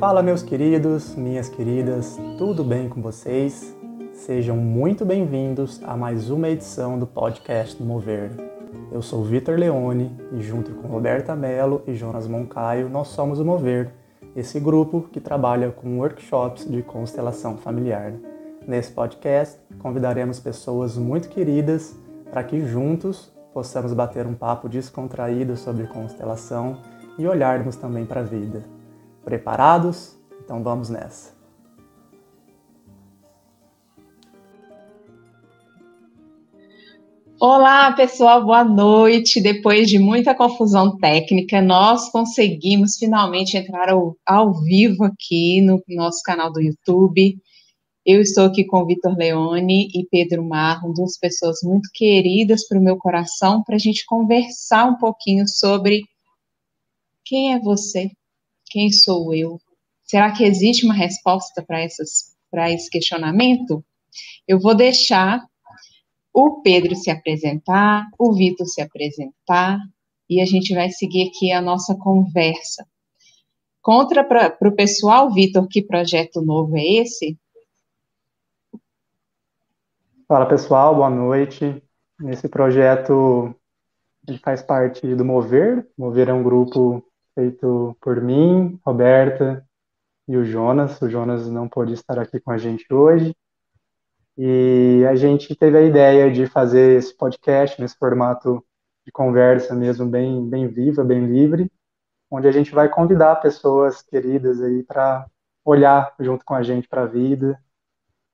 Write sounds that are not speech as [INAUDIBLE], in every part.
Fala, meus queridos, minhas queridas, tudo bem com vocês? Sejam muito bem-vindos a mais uma edição do podcast do Mover. Eu sou Vitor Leone e, junto com Roberta Mello e Jonas Moncaio, nós somos o Mover, esse grupo que trabalha com workshops de constelação familiar. Nesse podcast, convidaremos pessoas muito queridas para que juntos possamos bater um papo descontraído sobre constelação e olharmos também para a vida. Preparados? Então vamos nessa. Olá, pessoal, boa noite. Depois de muita confusão técnica, nós conseguimos finalmente entrar ao, ao vivo aqui no nosso canal do YouTube. Eu estou aqui com Vitor Leone e Pedro Marro, duas pessoas muito queridas para o meu coração, para a gente conversar um pouquinho sobre quem é você, quem sou eu. Será que existe uma resposta para esse questionamento? Eu vou deixar o Pedro se apresentar, o Vitor se apresentar, e a gente vai seguir aqui a nossa conversa. Contra para o pessoal, Vitor, que projeto novo é esse? Fala pessoal, boa noite. Esse projeto ele faz parte do Mover. Mover é um grupo feito por mim, Roberta e o Jonas. O Jonas não pôde estar aqui com a gente hoje. E a gente teve a ideia de fazer esse podcast nesse formato de conversa mesmo, bem, bem viva, bem livre, onde a gente vai convidar pessoas queridas aí para olhar junto com a gente para a vida,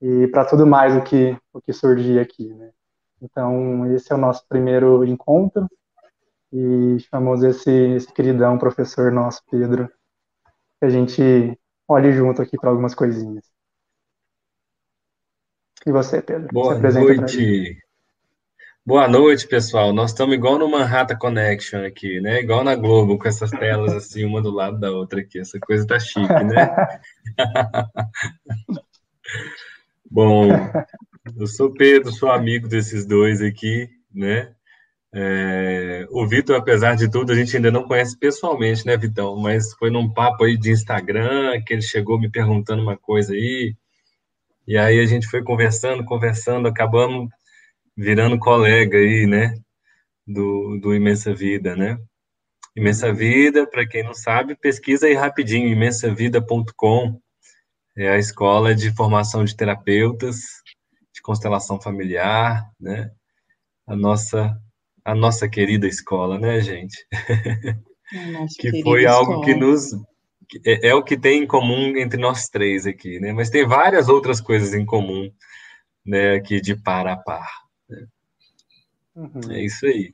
e para tudo mais o que, o que surgir aqui, né? Então, esse é o nosso primeiro encontro e chamamos esse, esse queridão professor nosso, Pedro, que a gente olhe junto aqui para algumas coisinhas. E você, Pedro? Boa noite. Boa noite, pessoal. Nós estamos igual no Manhattan Connection aqui, né? Igual na Globo, com essas telas assim, uma do lado da outra aqui. Essa coisa tá chique, né? [LAUGHS] Bom, eu sou Pedro, sou amigo desses dois aqui, né? É, o Vitor, apesar de tudo, a gente ainda não conhece pessoalmente, né, Vitão? Mas foi num papo aí de Instagram que ele chegou me perguntando uma coisa aí, e aí a gente foi conversando, conversando, acabamos virando colega aí, né? Do, do Imensa Vida, né? Imensa Vida, para quem não sabe, pesquisa aí rapidinho, imensavida.com é a escola de formação de terapeutas de constelação familiar, né? A nossa a nossa querida escola, né, gente? que foi algo escola. que nos é, é, o que tem em comum entre nós três aqui, né? Mas tem várias outras coisas em comum, né, aqui de par a par. Né? Uhum. É isso aí.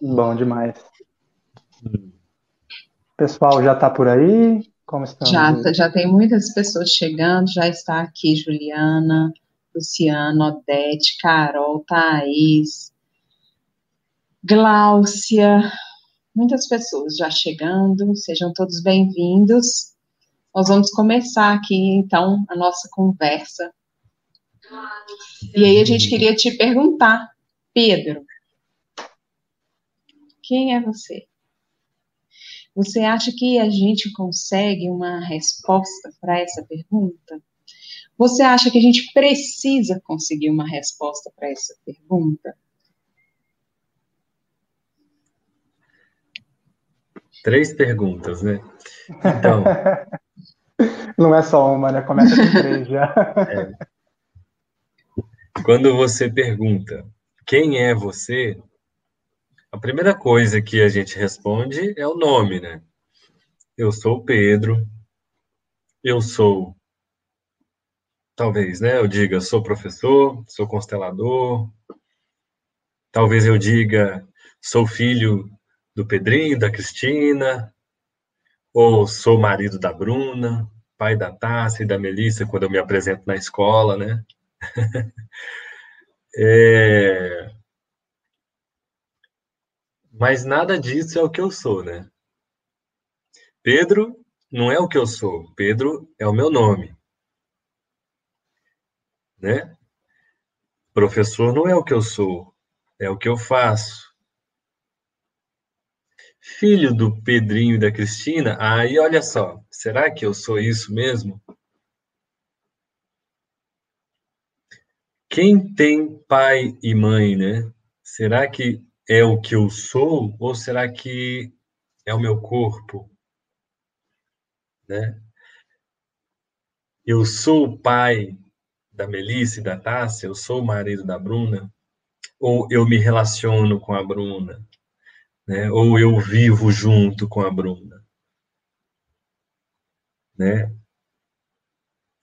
Bom demais. Pessoal já está por aí? Como estão? Já, já tem muitas pessoas chegando, já está aqui Juliana, Luciano, Odete, Carol, Thaís, Gláucia, muitas pessoas já chegando, sejam todos bem-vindos. Nós vamos começar aqui, então, a nossa conversa. E aí a gente queria te perguntar, Pedro, quem é você? Você acha que a gente consegue uma resposta para essa pergunta? Você acha que a gente precisa conseguir uma resposta para essa pergunta? Três perguntas, né? Então. [LAUGHS] Não é só uma, né? Começa com três já. [LAUGHS] É. Quando você pergunta quem é você, a primeira coisa que a gente responde é o nome, né? Eu sou Pedro, eu sou, talvez, né? Eu diga, sou professor, sou constelador, talvez eu diga, sou filho do Pedrinho, da Cristina, ou sou marido da Bruna, pai da Tássia e da Melissa, quando eu me apresento na escola, né? [LAUGHS] é... Mas nada disso é o que eu sou, né? Pedro não é o que eu sou. Pedro é o meu nome. Né? Professor não é o que eu sou, é o que eu faço. Filho do Pedrinho e da Cristina, aí olha só, será que eu sou isso mesmo? Quem tem pai e mãe, né? Será que é o que eu sou ou será que é o meu corpo? Né? Eu sou o pai da Melissa e da Tássia, eu sou o marido da Bruna, ou eu me relaciono com a Bruna, né? ou eu vivo junto com a Bruna. Né?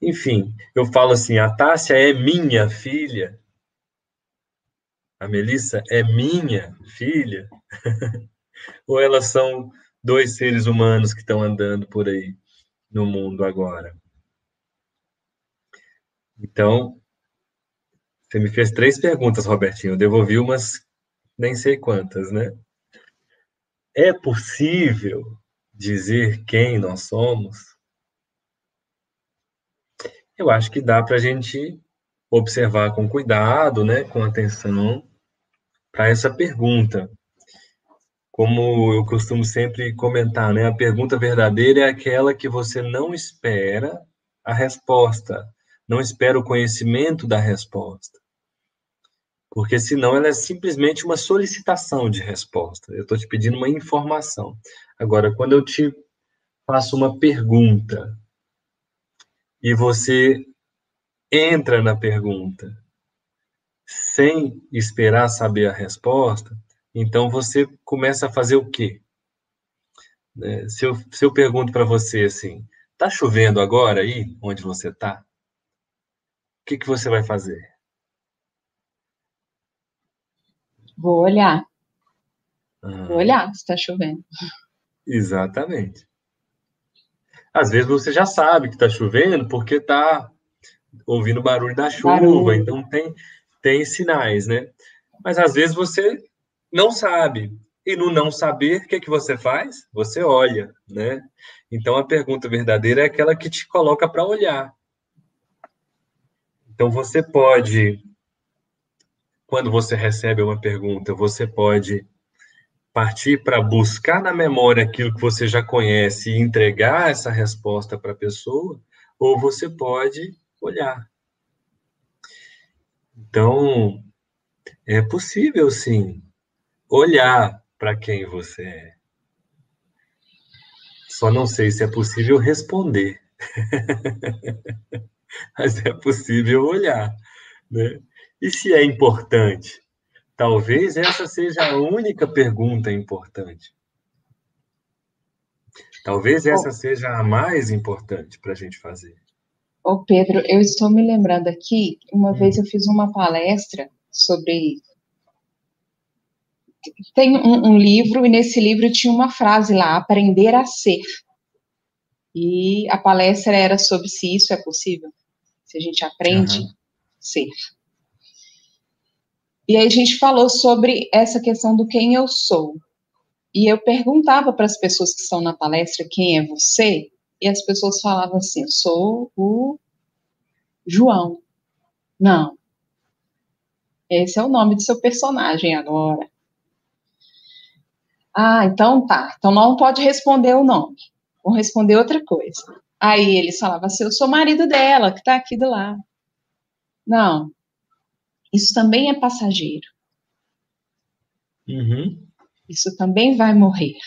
Enfim, eu falo assim, a Tássia é minha filha, a Melissa é minha filha, [LAUGHS] ou elas são dois seres humanos que estão andando por aí no mundo agora? Então, você me fez três perguntas, Robertinho. Eu devolvi umas nem sei quantas, né? É possível dizer quem nós somos? Eu acho que dá para a gente observar com cuidado, né, com atenção, para essa pergunta. Como eu costumo sempre comentar, né, a pergunta verdadeira é aquela que você não espera a resposta, não espera o conhecimento da resposta. Porque senão ela é simplesmente uma solicitação de resposta. Eu estou te pedindo uma informação. Agora, quando eu te faço uma pergunta e você entra na pergunta sem esperar saber a resposta, então você começa a fazer o quê? Né, se eu, se eu pergunto para você assim, tá chovendo agora aí, onde você está? que, que você vai fazer? Vou olhar. Ah. Vou olhar se está chovendo. Exatamente. Às vezes você já sabe que está chovendo porque está ouvindo o barulho da chuva, barulho. então tem, tem sinais, né? Mas às vezes você não sabe. E no não saber, o que, é que você faz? Você olha, né? Então a pergunta verdadeira é aquela que te coloca para olhar. Então, você pode, quando você recebe uma pergunta, você pode partir para buscar na memória aquilo que você já conhece e entregar essa resposta para a pessoa, ou você pode olhar. Então, é possível, sim, olhar para quem você é. Só não sei se é possível responder. [LAUGHS] mas é possível olhar. Né? E se é importante? Talvez essa seja a única pergunta importante. Talvez essa seja a mais importante para a gente fazer. Ô Pedro, eu estou me lembrando aqui, uma hum. vez eu fiz uma palestra sobre. Tem um, um livro, e nesse livro tinha uma frase lá: aprender a ser. E a palestra era sobre se isso é possível se a gente aprende uhum. a ser. E aí a gente falou sobre essa questão do quem eu sou. E eu perguntava para as pessoas que estão na palestra quem é você, e as pessoas falavam assim: eu sou o João. Não. Esse é o nome do seu personagem agora. Ah, então tá. Então não pode responder o nome. Vou responder outra coisa. Aí eles falavam assim: eu sou marido dela, que está aqui do lado. Não. Isso também é passageiro. Uhum. Isso também vai morrer.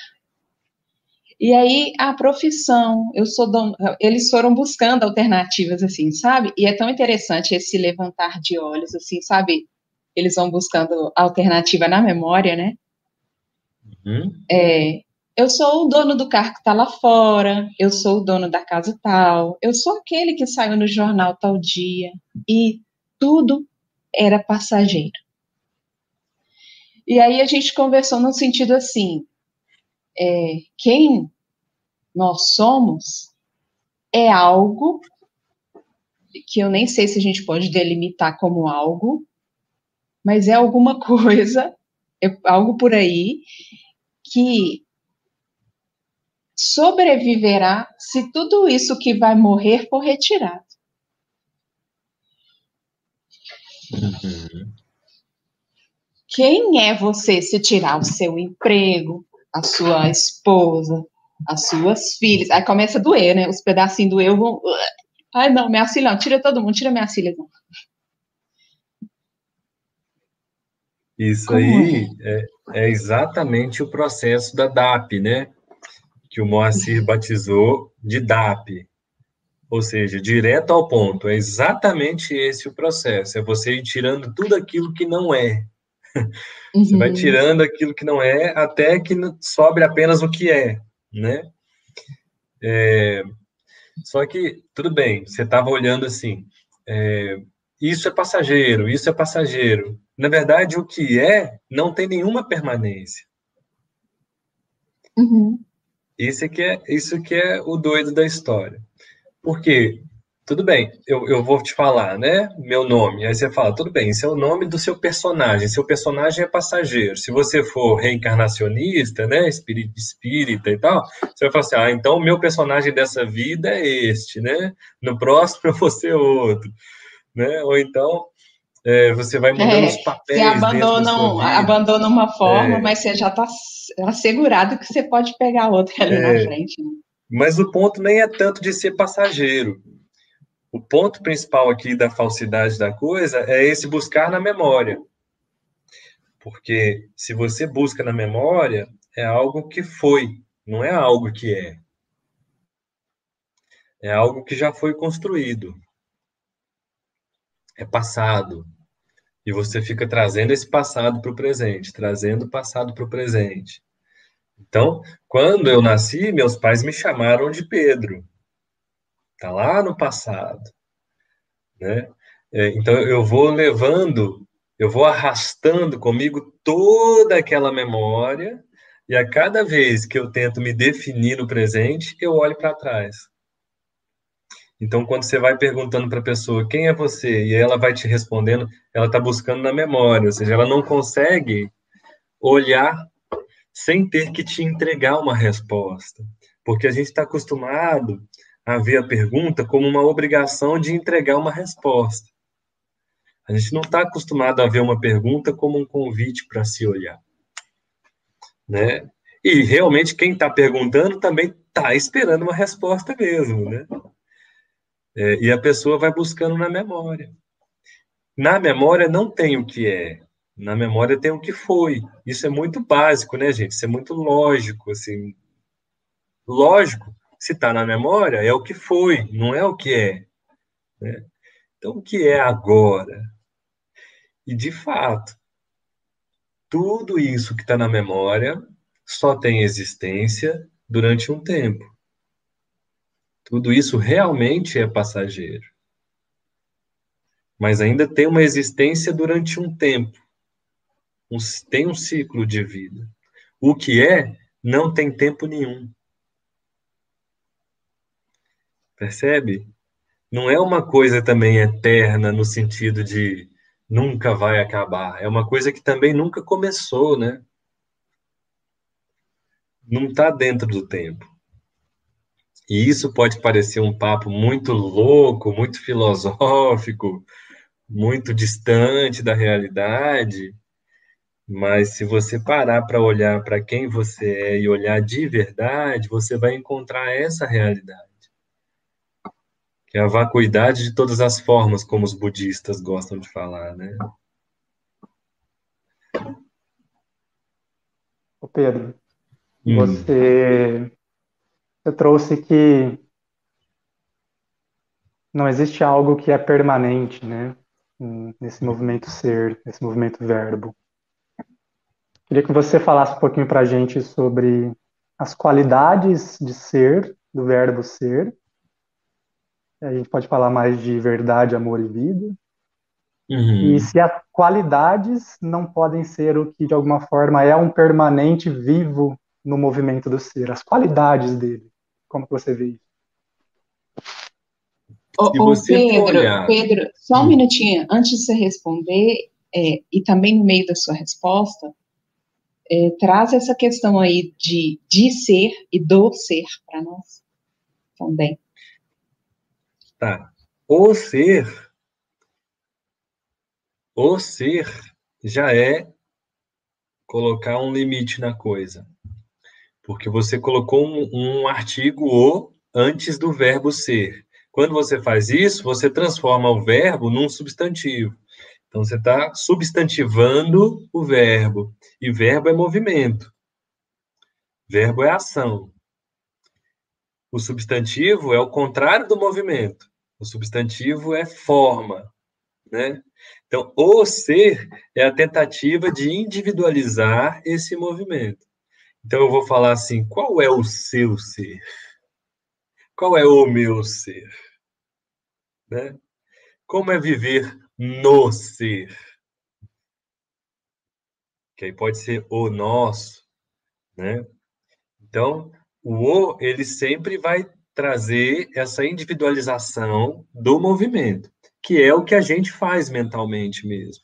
E aí a profissão, eu sou dono, eles foram buscando alternativas assim, sabe? E é tão interessante esse levantar de olhos assim, sabe? Eles vão buscando alternativa na memória, né? Uhum. É, eu sou o dono do carro que está lá fora, eu sou o dono da casa tal, eu sou aquele que saiu no jornal tal dia, e tudo era passageiro. E aí a gente conversou no sentido assim: é, quem nós somos é algo que eu nem sei se a gente pode delimitar como algo, mas é alguma [LAUGHS] coisa, é algo por aí que sobreviverá se tudo isso que vai morrer for retirado. Uhum. Quem é você se tirar o seu emprego, a sua esposa, as suas filhas. Aí começa a doer, né? Os pedacinhos do eu vão. Ai, não, minha filha, não, tira todo mundo, tira minha filha. Não. Isso Como aí é? é? é exatamente o processo da DAP, né? Que o Moacir batizou de DAP, ou seja, direto ao ponto. É exatamente esse o processo. É você ir tirando tudo aquilo que não é. Uhum. [LAUGHS] Você vai uhum. tirando aquilo que não é até que sobre apenas o que é, né? É, só que, tudo bem, você estava olhando assim, é, isso é passageiro, isso é passageiro. Na verdade, o que é não tem nenhuma permanência. Uhum. Isso, que é, isso que é o doido da história. Porque, tudo bem, eu, eu vou te falar, né? Meu nome. Aí você fala, tudo bem, esse é o nome do seu personagem. Seu personagem é passageiro. Se você for reencarnacionista, né? Espírita, espírita e tal, você vai falar assim: ah, então o meu personagem dessa vida é este, né? No próximo [LAUGHS] eu vou ser outro. Né? Ou então é, você vai mudando é, os papéis. Você abandona, abandona uma forma, é. mas você já está assegurado que você pode pegar outra ali na é. frente. Né? Mas o ponto nem é tanto de ser passageiro. O ponto principal aqui da falsidade da coisa é esse buscar na memória. Porque se você busca na memória, é algo que foi, não é algo que é. É algo que já foi construído. É passado. E você fica trazendo esse passado para o presente, trazendo o passado para o presente. Então, quando eu nasci, meus pais me chamaram de Pedro. Está lá no passado. Né? É, então, eu vou levando, eu vou arrastando comigo toda aquela memória, e a cada vez que eu tento me definir no presente, eu olho para trás. Então, quando você vai perguntando para a pessoa quem é você, e ela vai te respondendo, ela está buscando na memória, ou seja, ela não consegue olhar sem ter que te entregar uma resposta. Porque a gente está acostumado a ver a pergunta como uma obrigação de entregar uma resposta. A gente não está acostumado a ver uma pergunta como um convite para se olhar. Né? E realmente quem está perguntando também está esperando uma resposta mesmo, né? É, e a pessoa vai buscando na memória. Na memória não tem o que é, na memória tem o que foi. Isso é muito básico, né, gente? Isso é muito lógico, assim. Lógico, se está na memória, é o que foi, não é o que é. Né? Então, o que é agora? E, de fato, tudo isso que está na memória só tem existência durante um tempo. Tudo isso realmente é passageiro. Mas ainda tem uma existência durante um tempo um, tem um ciclo de vida. O que é, não tem tempo nenhum. Percebe? Não é uma coisa também eterna no sentido de nunca vai acabar. É uma coisa que também nunca começou, né? Não está dentro do tempo. E isso pode parecer um papo muito louco, muito filosófico, muito distante da realidade, mas se você parar para olhar para quem você é e olhar de verdade, você vai encontrar essa realidade. Que é a vacuidade de todas as formas, como os budistas gostam de falar, né? Ô Pedro, hum. você, você trouxe que não existe algo que é permanente, né? Nesse movimento ser, nesse movimento verbo. Queria que você falasse um pouquinho para a gente sobre as qualidades de ser, do verbo ser. A gente pode falar mais de verdade, amor e vida. Uhum. E se as qualidades não podem ser o que, de alguma forma, é um permanente vivo no movimento do ser. As qualidades dele. Como que você vê isso? Ô, Pedro, olhar... Pedro, só um minutinho. Antes de você responder, é, e também no meio da sua resposta, é, traz essa questão aí de, de ser e do ser para nós também. Tá. O ser, o ser já é colocar um limite na coisa. Porque você colocou um, um artigo o antes do verbo ser. Quando você faz isso, você transforma o verbo num substantivo. Então, você está substantivando o verbo. E verbo é movimento. Verbo é ação. O substantivo é o contrário do movimento. O substantivo é forma, né? Então, o ser é a tentativa de individualizar esse movimento. Então, eu vou falar assim: qual é o seu ser? Qual é o meu ser? Né? Como é viver no ser. Que aí pode ser o nosso, né? Então, o o, ele sempre vai trazer essa individualização do movimento, que é o que a gente faz mentalmente mesmo.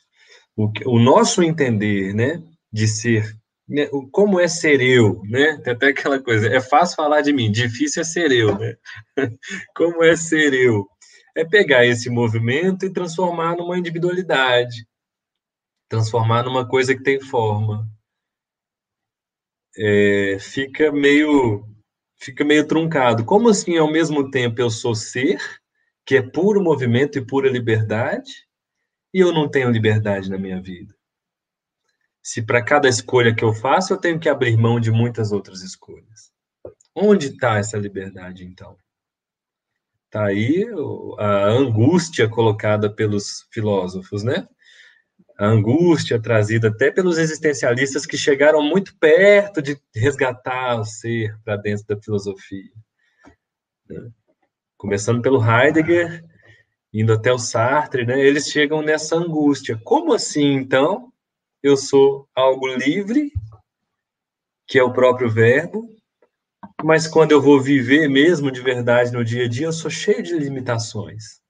O, o nosso entender, né, de ser, né, como é ser eu, né? Tem até aquela coisa, é fácil falar de mim, difícil é ser eu, né? [LAUGHS] como é ser eu? É pegar esse movimento e transformar numa individualidade, transformar numa coisa que tem forma. É, fica meio fica meio truncado. Como assim, ao mesmo tempo, eu sou ser, que é puro movimento e pura liberdade, e eu não tenho liberdade na minha vida? Se para cada escolha que eu faço, eu tenho que abrir mão de muitas outras escolhas. Onde está essa liberdade, então? Está aí a angústia colocada pelos filósofos, né? A angústia trazida até pelos existencialistas que chegaram muito perto de resgatar o ser para dentro da filosofia. Né? Começando pelo Heidegger, indo até o Sartre, né? Eles chegam nessa angústia. Como assim, então, eu sou algo livre, que é o próprio verbo, mas quando eu vou viver mesmo de verdade no dia a dia, eu sou cheio de limitações.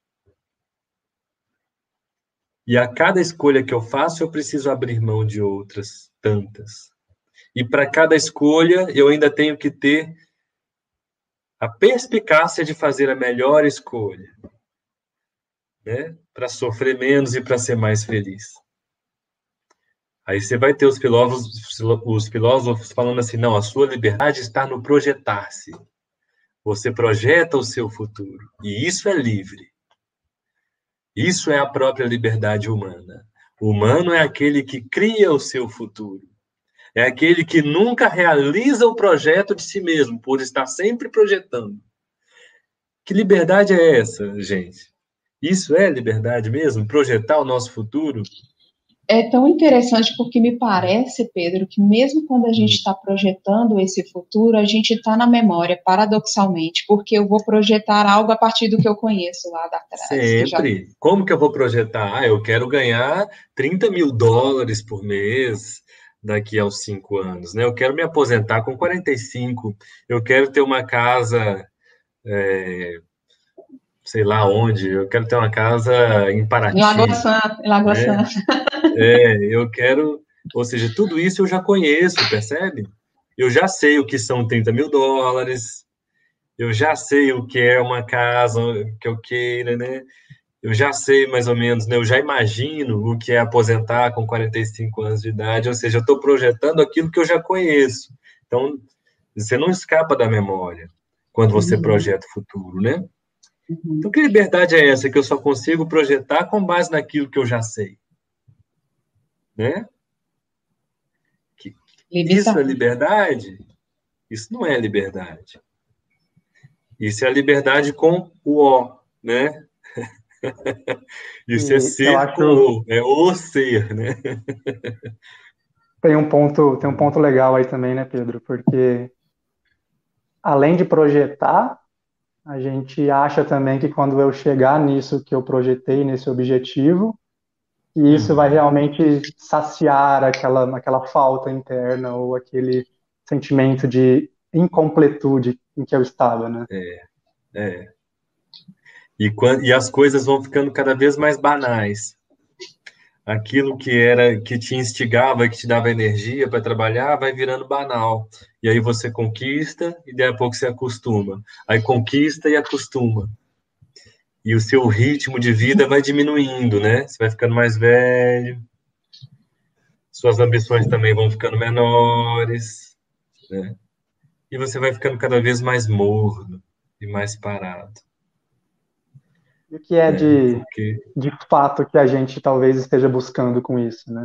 E a cada escolha que eu faço, eu preciso abrir mão de outras tantas. E para cada escolha, eu ainda tenho que ter a perspicácia de fazer a melhor escolha, né? Para sofrer menos e para ser mais feliz. Aí você vai ter os filósofos, os filósofos falando assim: não, a sua liberdade está no projetar-se. Você projeta o seu futuro. E isso é livre. Isso é a própria liberdade humana. O humano é aquele que cria o seu futuro. É aquele que nunca realiza o projeto de si mesmo, por estar sempre projetando. Que liberdade é essa, gente? Isso é liberdade mesmo? Projetar o nosso futuro? É tão interessante porque me parece, Pedro, que mesmo quando a gente está projetando esse futuro, a gente está na memória, paradoxalmente, porque eu vou projetar algo a partir do que eu conheço lá da trás. Sempre. Já... Como que eu vou projetar? Ah, eu quero ganhar 30 mil dólares por mês daqui aos cinco anos, né? Eu quero me aposentar com 45, eu quero ter uma casa é, sei lá onde, eu quero ter uma casa em Paraty. Em Lagoa Santa, em Lagoa é, Santa. É, eu quero, ou seja, tudo isso eu já conheço, percebe? Eu já sei o que são 30 mil dólares, eu já sei o que é uma casa que eu queira, né? Eu já sei mais ou menos, né? Eu já imagino o que é aposentar com 45 anos de idade, ou seja, eu estou projetando aquilo que eu já conheço. Então, você não escapa da memória quando você uhum. projeta o futuro, né? Uhum. Então, que liberdade é essa que eu só consigo projetar com base naquilo que eu já sei? Né? Que, isso é liberdade? Isso não é liberdade. Isso é a liberdade com o O, né? [LAUGHS] Isso é ser acho... com o, é o ser, né? [LAUGHS] Tem um ponto, tem um ponto legal aí também, né, Pedro? Porque além de projetar, a gente acha também que quando eu chegar nisso que eu projetei, nesse objetivo, que isso vai realmente saciar aquela, aquela falta interna ou aquele sentimento de incompletude em que eu estava, né? É, é. E, quando, e as coisas vão ficando cada vez mais banais. Aquilo que era que te instigava, que te dava energia para trabalhar, vai virando banal. E aí você conquista e daí a pouco você acostuma. Aí conquista e acostuma. E o seu ritmo de vida vai diminuindo, né? Você vai ficando mais velho. Suas ambições também vão ficando menores, né? e você vai ficando cada vez mais morno e mais parado. E o que é, é de, porque... de fato que a gente talvez esteja buscando com isso, né?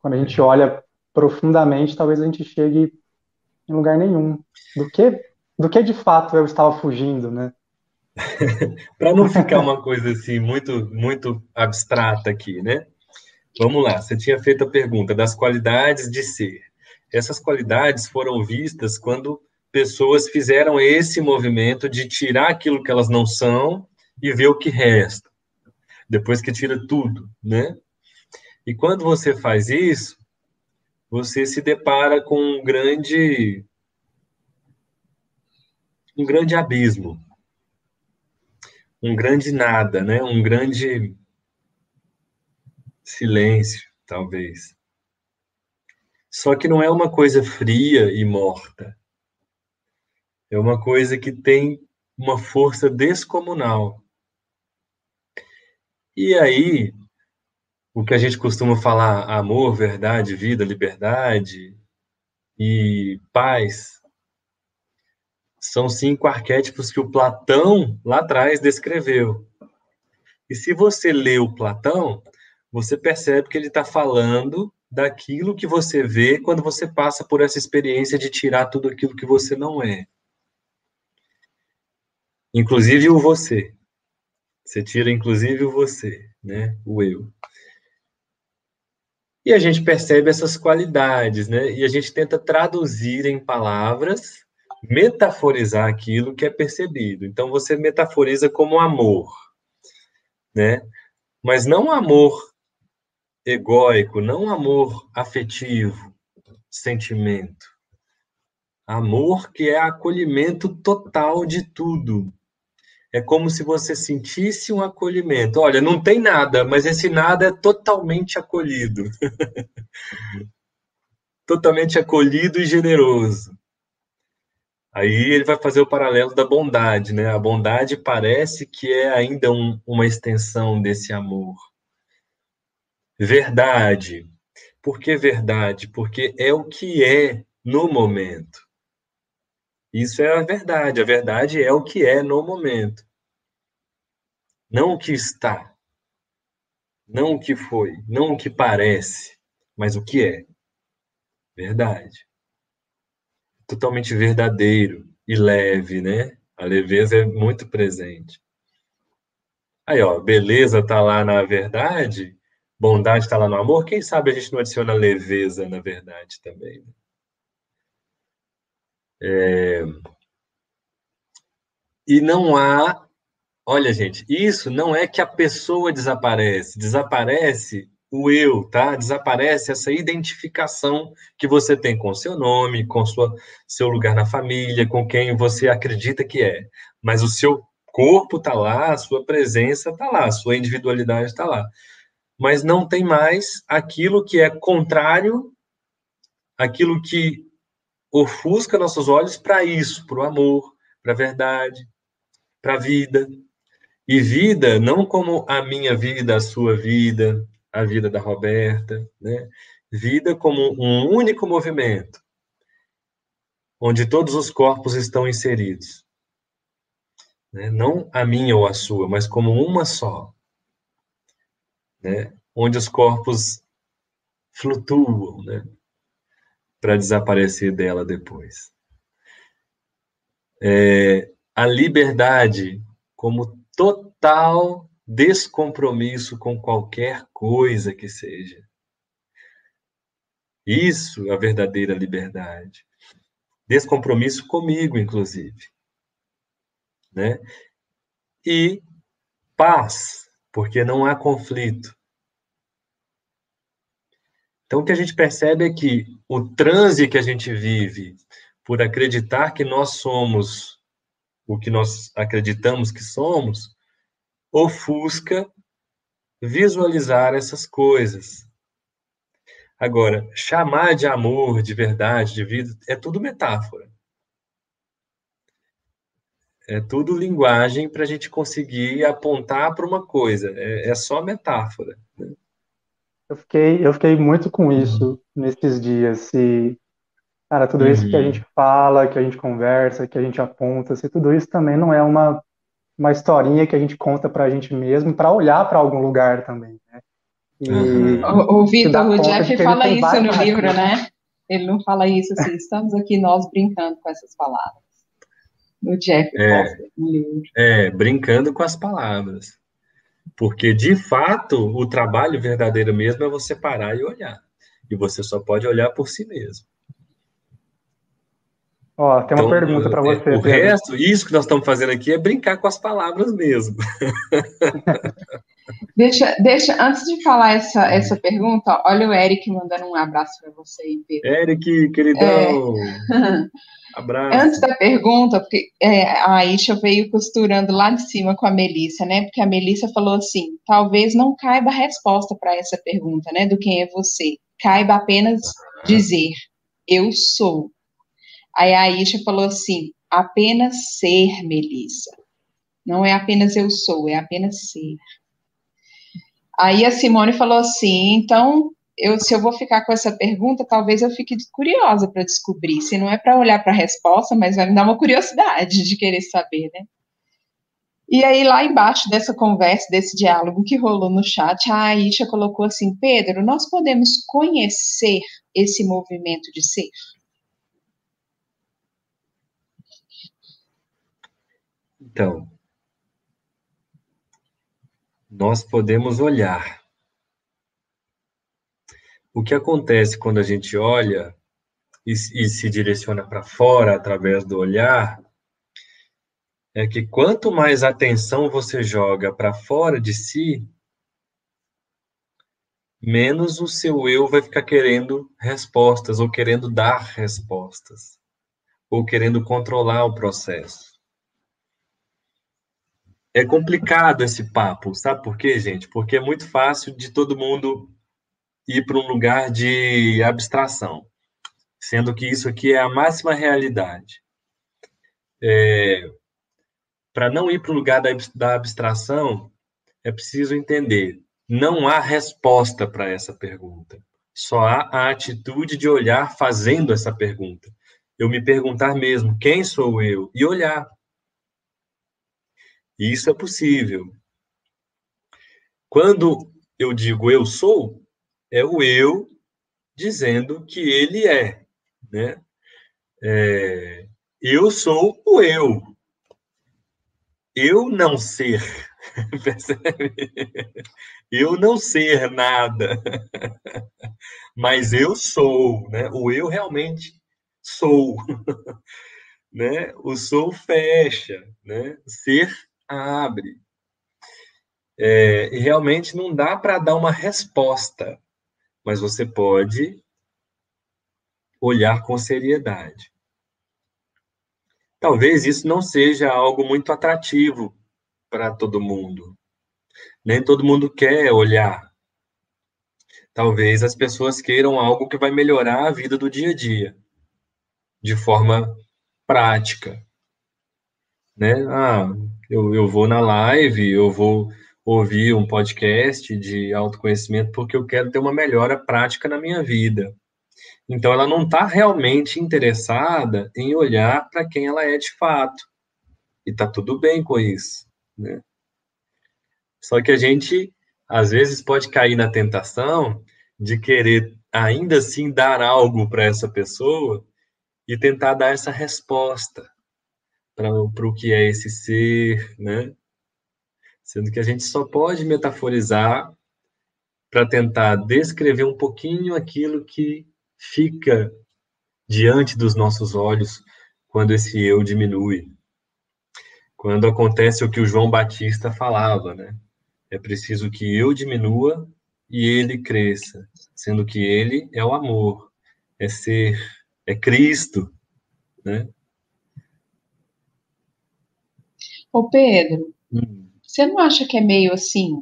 Quando a gente olha profundamente, talvez a gente chegue em lugar nenhum. Do que, do que de fato eu estava fugindo, né? [LAUGHS] Para não ficar uma coisa assim muito muito abstrata aqui, né? Vamos lá, você tinha feito a pergunta das qualidades de ser. Essas qualidades foram vistas quando pessoas fizeram esse movimento de tirar aquilo que elas não são e ver o que resta. Depois que tira tudo, né? E quando você faz isso, você se depara com um grande um grande abismo. Um grande nada, né? Um grande silêncio, talvez. Só que não é uma coisa fria e morta. É uma coisa que tem uma força descomunal. E aí, o que a gente costuma falar, amor, verdade, vida, liberdade e paz, são cinco arquétipos que o Platão lá atrás descreveu. E se você lê o Platão, você percebe que ele está falando daquilo que você vê quando você passa por essa experiência de tirar tudo aquilo que você não é. Inclusive o você. Você tira inclusive o você, né? O eu. E a gente percebe essas qualidades, né? E a gente tenta traduzir em palavras, metaforizar aquilo que é percebido. Então você metaforiza como amor, né? Mas não amor egóico, não amor afetivo, sentimento. Amor que é acolhimento total de tudo. É como se você sentisse um acolhimento. Olha, não tem nada, mas esse nada é totalmente acolhido. [LAUGHS] totalmente acolhido e generoso. Aí ele vai fazer o paralelo da bondade, né? A bondade parece que é ainda um, uma extensão desse amor. Verdade. Por que verdade? Porque é o que é no momento. Isso é a verdade. A verdade é o que é no momento. Não o que está. Não o que foi. Não o que parece. Mas o que é. Verdade. Totalmente verdadeiro e leve, né? A leveza é muito presente. Aí, ó, beleza tá lá na verdade, bondade está lá no amor, quem sabe a gente não adiciona leveza na verdade também. Né? É... E não há. Olha, gente, isso não é que a pessoa desaparece, desaparece o eu, tá? Desaparece essa identificação que você tem com seu nome, com sua, seu lugar na família, com quem você acredita que é. Mas o seu corpo está lá, a sua presença está lá, a sua individualidade está lá mas não tem mais aquilo que é contrário, aquilo que ofusca nossos olhos para isso, para o amor, para a verdade, para a vida. E vida não como a minha vida, a sua vida, a vida da Roberta, né? Vida como um único movimento, onde todos os corpos estão inseridos. Né? Não a minha ou a sua, mas como uma só né? onde os corpos flutuam, né? para desaparecer dela depois. É, a liberdade como total descompromisso com qualquer coisa que seja. Isso é a verdadeira liberdade. Descompromisso comigo, inclusive. Né? E paz, porque não há conflito. Então, o que a gente percebe é que o transe que a gente vive por acreditar que nós somos o que nós acreditamos que somos, ofusca visualizar essas coisas. Agora, chamar de amor, de verdade, de vida, é tudo metáfora. É tudo linguagem para a gente conseguir apontar para uma coisa. É, é só metáfora. Né? Eu fiquei, eu fiquei muito com isso nesses dias. E Cara, tudo isso que a uhum. gente fala, que a gente conversa, que a gente aponta, se tudo isso também não é uma, uma historinha que a gente conta pra gente mesmo, para olhar para algum lugar também, né? E uhum. O, o Vitor, o Jeff fala isso no livro, né? Ele não fala isso assim, estamos aqui nós brincando com essas palavras. No Jeff é, no livro. É, brincando com as palavras. Porque, de fato, o trabalho verdadeiro mesmo é você parar e olhar. E você só pode olhar por si mesmo. Ó, tem uma então, pergunta para você. O Pedro. resto, isso que nós estamos fazendo aqui é brincar com as palavras mesmo. [LAUGHS] deixa, deixa, antes de falar essa, essa pergunta, olha o Eric mandando um abraço para você, Pedro. Eric, queridão. É... [LAUGHS] Abraço. Antes da pergunta, porque é, a Aisha veio costurando lá de cima com a Melissa, né? Porque a Melissa falou assim: talvez não caiba a resposta para essa pergunta, né? Do quem é você. Caiba apenas dizer: eu sou. Aí a Aisha falou assim: apenas ser, Melissa. Não é apenas eu sou, é apenas ser. Aí a Simone falou assim: então, eu, se eu vou ficar com essa pergunta, talvez eu fique curiosa para descobrir. Se não é para olhar para a resposta, mas vai me dar uma curiosidade de querer saber, né? E aí, lá embaixo dessa conversa, desse diálogo que rolou no chat, a Aisha colocou assim: Pedro, nós podemos conhecer esse movimento de ser? Então, nós podemos olhar. O que acontece quando a gente olha e, e se direciona para fora através do olhar é que quanto mais atenção você joga para fora de si, menos o seu eu vai ficar querendo respostas ou querendo dar respostas ou querendo controlar o processo é complicado esse papo, sabe por quê, gente? Porque é muito fácil de todo mundo ir para um lugar de abstração, sendo que isso aqui é a máxima realidade. É, para não ir para o lugar da, da abstração, é preciso entender: não há resposta para essa pergunta. Só há a atitude de olhar fazendo essa pergunta. Eu me perguntar mesmo: quem sou eu? E olhar. Isso é possível. Quando eu digo eu sou, é o eu dizendo que ele é, né? É, eu sou o eu. Eu não ser, [LAUGHS] percebe? Eu não ser nada, [LAUGHS] mas eu sou, né? O eu realmente sou, [LAUGHS] né? O sou fecha, né? Ser abre. É, e realmente não dá para dar uma resposta, mas você pode olhar com seriedade. Talvez isso não seja algo muito atrativo para todo mundo. Nem todo mundo quer olhar. Talvez as pessoas queiram algo que vai melhorar a vida do dia a dia, de forma prática. Né? Ah, eu, eu vou na live, eu vou ouvir um podcast de autoconhecimento porque eu quero ter uma melhora prática na minha vida. Então, ela não está realmente interessada em olhar para quem ela é de fato. E está tudo bem com isso. Né? Só que a gente, às vezes, pode cair na tentação de querer, ainda assim, dar algo para essa pessoa e tentar dar essa resposta para o que é esse ser, né? Sendo que a gente só pode metaforizar para tentar descrever um pouquinho aquilo que fica diante dos nossos olhos quando esse eu diminui. Quando acontece o que o João Batista falava, né? É preciso que eu diminua e ele cresça, sendo que ele é o amor, é ser, é Cristo, né? Ô Pedro, hum. você não acha que é meio assim,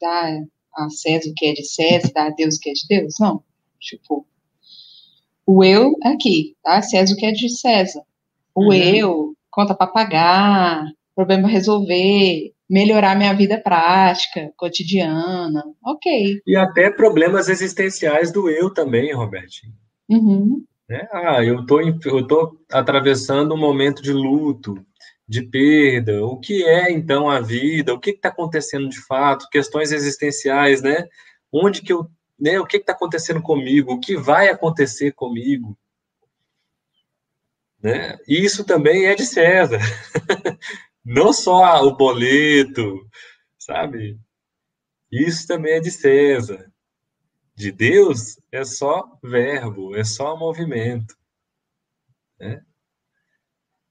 dá a César o que é de César, dá a Deus o que é de Deus? Não. Tipo, o eu é aqui, tá? César o que é de César. O uhum. eu, conta para pagar, problema resolver, melhorar minha vida prática, cotidiana, ok. E até problemas existenciais do eu também, Robertinho. Uhum. Né? Ah, eu tô, eu tô atravessando um momento de luto, de perda. O que é então a vida? O que está acontecendo de fato? Questões existenciais, né? Onde que eu, né? O que está acontecendo comigo? O que vai acontecer comigo? Né? E isso também é de César. [LAUGHS] Não só o boleto, sabe? Isso também é de César. De Deus é só verbo, é só movimento. Né?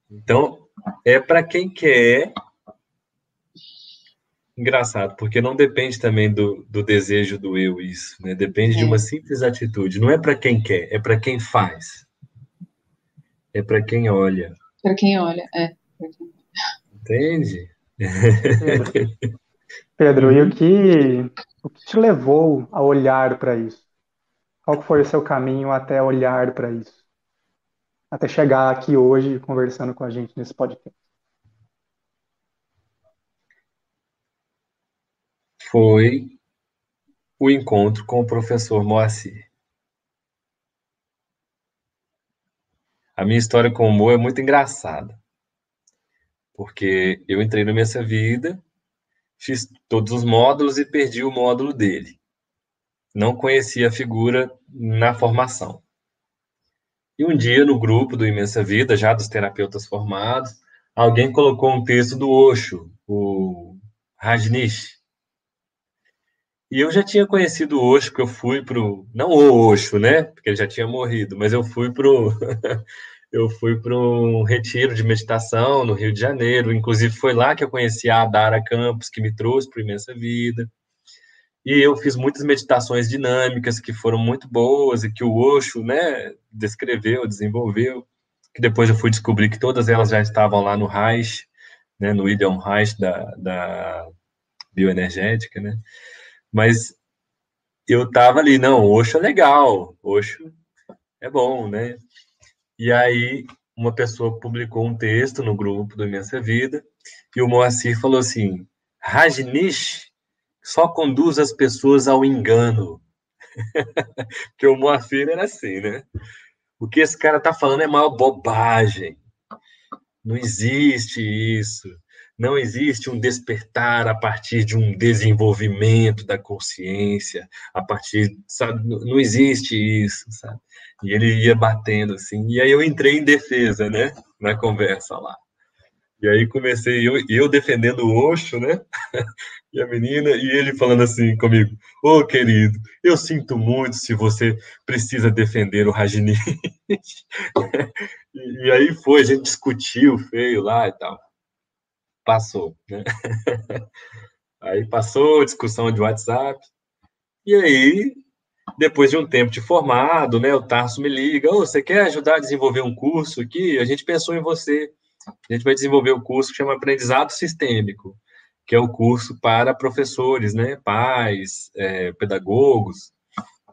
Então, é para quem quer. Engraçado, porque não depende também do, do desejo do eu, isso. Né? Depende é. de uma simples atitude. Não é para quem quer, é para quem faz. É para quem olha. Para quem olha, é. Entende? [LAUGHS] Pedro, e o que, o que te levou a olhar para isso? Qual foi o seu caminho até olhar para isso? Até chegar aqui hoje conversando com a gente nesse podcast. Foi o encontro com o professor Moacir. A minha história com o Mo é muito engraçada. Porque eu entrei na minha vida fiz todos os módulos e perdi o módulo dele. Não conhecia a figura na formação. E um dia, no grupo do Imensa Vida, já dos terapeutas formados, alguém colocou um texto do Osho, o Rajnish. E eu já tinha conhecido o Osho, que eu fui pro... Não o Osho, né? Porque ele já tinha morrido, mas eu fui pro... [LAUGHS] eu fui para um retiro de meditação no Rio de Janeiro. Inclusive, foi lá que eu conheci a Adara Campos, que me trouxe para Imensa Vida. E eu fiz muitas meditações dinâmicas que foram muito boas e que o Osho né, descreveu, desenvolveu. Que depois eu fui descobrir que todas elas já estavam lá no Reich, né, no William Reich da, da bioenergética, né? Mas eu estava ali, não, Osho é legal, Osho é bom, né? E aí, uma pessoa publicou um texto no grupo do Imensa Vida, e o Moacir falou assim: Rajnish só conduz as pessoas ao engano. [LAUGHS] que o Moacir era assim, né? O que esse cara tá falando é maior bobagem. Não existe isso. Não existe um despertar a partir de um desenvolvimento da consciência, a partir, sabe? Não existe isso, sabe? E ele ia batendo assim. E aí eu entrei em defesa, né? Na conversa lá. E aí comecei eu, eu defendendo o Oxo, né? [LAUGHS] E a menina, e ele falando assim comigo: Ô oh, querido, eu sinto muito se você precisa defender o Rajini. [LAUGHS] e, aí foi, a gente discutiu feio lá e tal. Passou, né? [LAUGHS] Aí passou discussão de WhatsApp. E aí depois de um tempo de formado, né, o Tarso me liga, oh, você quer ajudar a desenvolver um curso aqui? A gente pensou em você. A gente vai desenvolver o um curso que chama Aprendizado Sistêmico, que é o curso para professores, né, pais, é, pedagogos,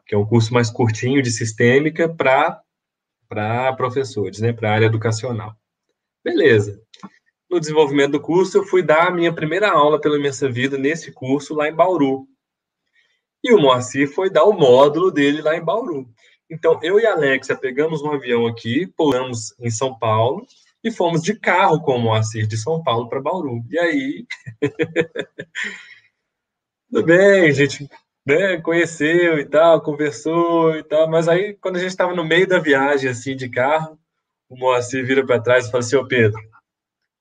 que é um curso mais curtinho de sistêmica para professores, né, para a área educacional. Beleza. No desenvolvimento do curso, eu fui dar a minha primeira aula pela Imensa Vida nesse curso lá em Bauru, e o Moacir foi dar o módulo dele lá em Bauru. Então, eu e a Alexia pegamos um avião aqui, pulamos em São Paulo e fomos de carro com o Moacir de São Paulo para Bauru. E aí. [LAUGHS] Tudo bem, gente né, conheceu e tal, conversou e tal, mas aí, quando a gente estava no meio da viagem, assim, de carro, o Moacir vira para trás e fala assim: Ô Pedro,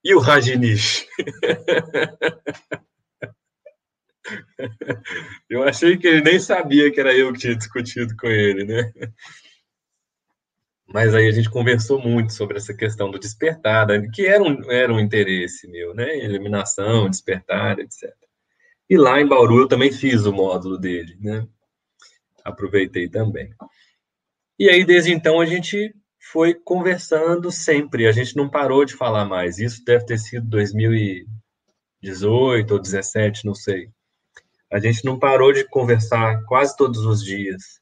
e o Rajinish? [LAUGHS] Eu achei que ele nem sabia que era eu que tinha discutido com ele, né? Mas aí a gente conversou muito sobre essa questão do despertar, que era um, era um interesse meu, né? Eliminação, despertar, etc. E lá em Bauru eu também fiz o módulo dele, né? Aproveitei também. E aí, desde então, a gente foi conversando sempre, a gente não parou de falar mais. Isso deve ter sido 2018 ou 2017, não sei. A gente não parou de conversar quase todos os dias.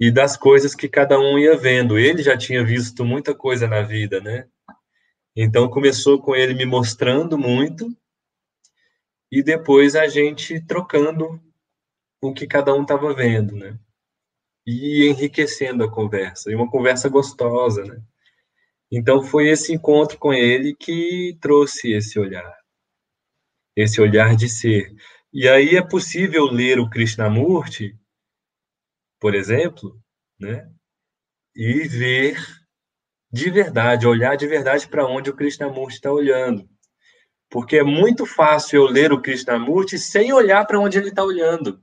E das coisas que cada um ia vendo. Ele já tinha visto muita coisa na vida, né? Então começou com ele me mostrando muito e depois a gente trocando o que cada um estava vendo, né? e enriquecendo a conversa, e uma conversa gostosa, né? Então foi esse encontro com ele que trouxe esse olhar, esse olhar de ser. E aí é possível ler o Krishnamurti, por exemplo, né? E ver de verdade, olhar de verdade para onde o Krishnamurti está olhando. Porque é muito fácil eu ler o Krishnamurti sem olhar para onde ele está olhando.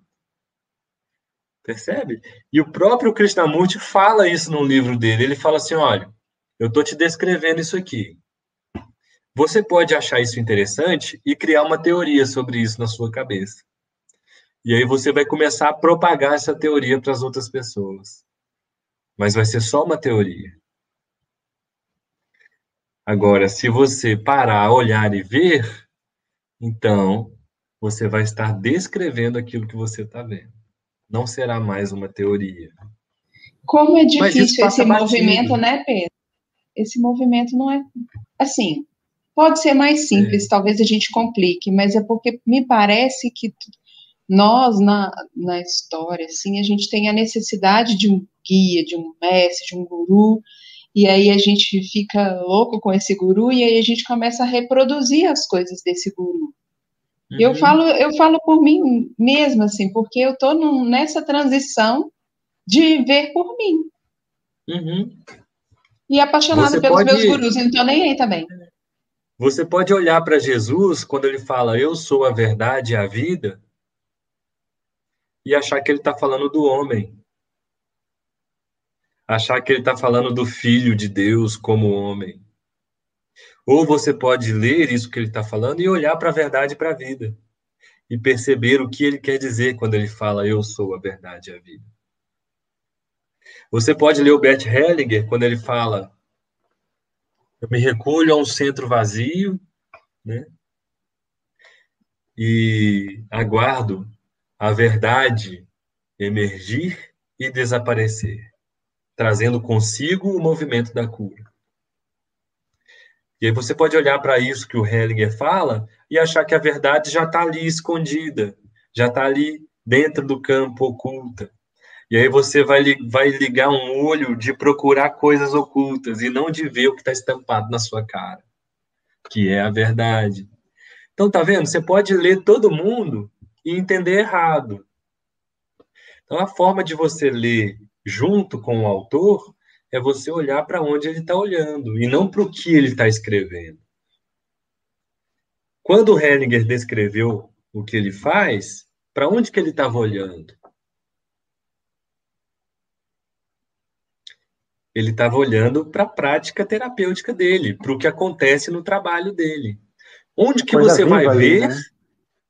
Percebe? E o próprio Krishnamurti fala isso no livro dele. Ele fala assim: olha, eu estou te descrevendo isso aqui. Você pode achar isso interessante e criar uma teoria sobre isso na sua cabeça. E aí você vai começar a propagar essa teoria para as outras pessoas. Mas vai ser só uma teoria. Agora, se você parar, olhar e ver, então você vai estar descrevendo aquilo que você está vendo. Não será mais uma teoria. Como é difícil esse movimento, né, Pedro? Esse movimento não é assim. Pode ser mais simples, é. talvez a gente complique, mas é porque me parece que nós na, na história, assim, a gente tem a necessidade de um guia, de um mestre, de um guru, e aí a gente fica louco com esse guru e aí a gente começa a reproduzir as coisas desse guru. Uhum. Eu falo, eu falo por mim mesma assim, porque eu estou nessa transição de ver por mim. Uhum. E apaixonada Você pelos pode... meus gurus, então nem aí também. Você pode olhar para Jesus quando ele fala eu sou a verdade e a vida e achar que ele está falando do homem achar que ele está falando do Filho de Deus como homem. Ou você pode ler isso que ele está falando e olhar para a verdade e para a vida. E perceber o que ele quer dizer quando ele fala eu sou a verdade e a vida. Você pode ler o Bert Hellinger quando ele fala eu me recolho a um centro vazio, né? E aguardo a verdade emergir e desaparecer trazendo consigo o movimento da cura. E aí você pode olhar para isso que o Hellinger fala e achar que a verdade já está ali escondida, já está ali dentro do campo oculta. E aí você vai, vai ligar um olho de procurar coisas ocultas e não de ver o que está estampado na sua cara, que é a verdade. Então, tá vendo? Você pode ler todo mundo e entender errado. Então, a forma de você ler junto com o autor, é você olhar para onde ele está olhando e não para o que ele está escrevendo. Quando o Hellinger descreveu o que ele faz, para onde que ele estava olhando? Ele estava olhando para a prática terapêutica dele, para o que acontece no trabalho dele. Onde que Coisa você vai ali, ver? Né?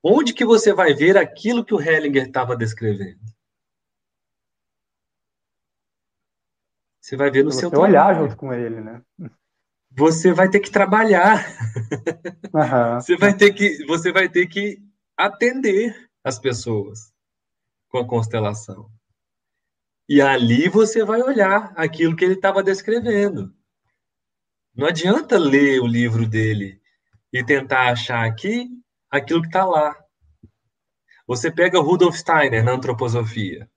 Onde que você vai ver aquilo que o Hellinger estava descrevendo? Você vai ver no você seu trabalho. olhar junto com ele, né? Você vai ter que trabalhar. Uhum. Você vai ter que, você vai ter que atender as pessoas com a constelação. E ali você vai olhar aquilo que ele estava descrevendo. Não adianta ler o livro dele e tentar achar aqui aquilo que está lá. Você pega Rudolf Steiner na antroposofia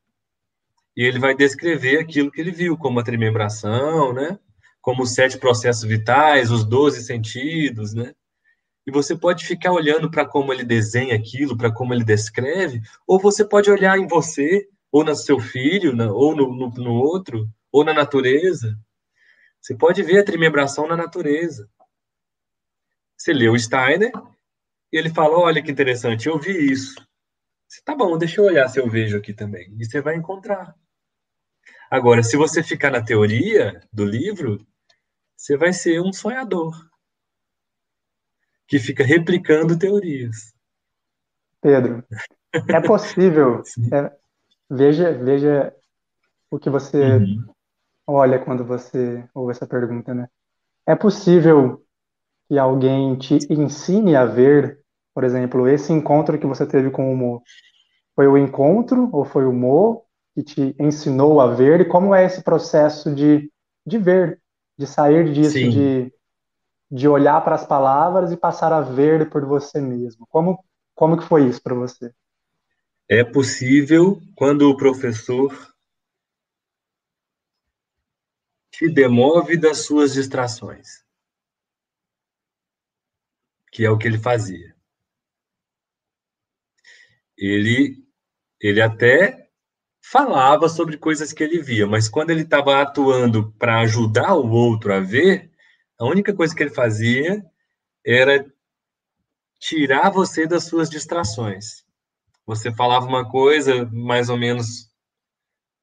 e ele vai descrever aquilo que ele viu, como a tremembração, né? Como os sete processos vitais, os doze sentidos, né? E você pode ficar olhando para como ele desenha aquilo, para como ele descreve, ou você pode olhar em você, ou no seu filho, ou no, no, no outro, ou na natureza. Você pode ver a tremembração na natureza. Você leu Steiner, e ele fala: Olha que interessante, eu vi isso. Você, tá bom, deixa eu olhar se eu vejo aqui também. E você vai encontrar. Agora, se você ficar na teoria do livro, você vai ser um sonhador que fica replicando teorias. Pedro, é possível. [LAUGHS] É, veja, veja o que você uhum. olha quando você ouve essa pergunta, né? É possível que alguém te ensine a ver, por exemplo, esse encontro que você teve com o Mo? Foi o encontro ou foi o Mo que te ensinou a ver e como é esse processo de, de ver, de sair disso, de, de olhar para as palavras e passar a ver por você mesmo. Como, como que foi isso para você? É possível quando o professor te demove das suas distrações. Que é o que ele fazia. Ele, ele até falava sobre coisas que ele via, mas quando ele estava atuando para ajudar o outro a ver, a única coisa que ele fazia era tirar você das suas distrações. Você falava uma coisa mais ou menos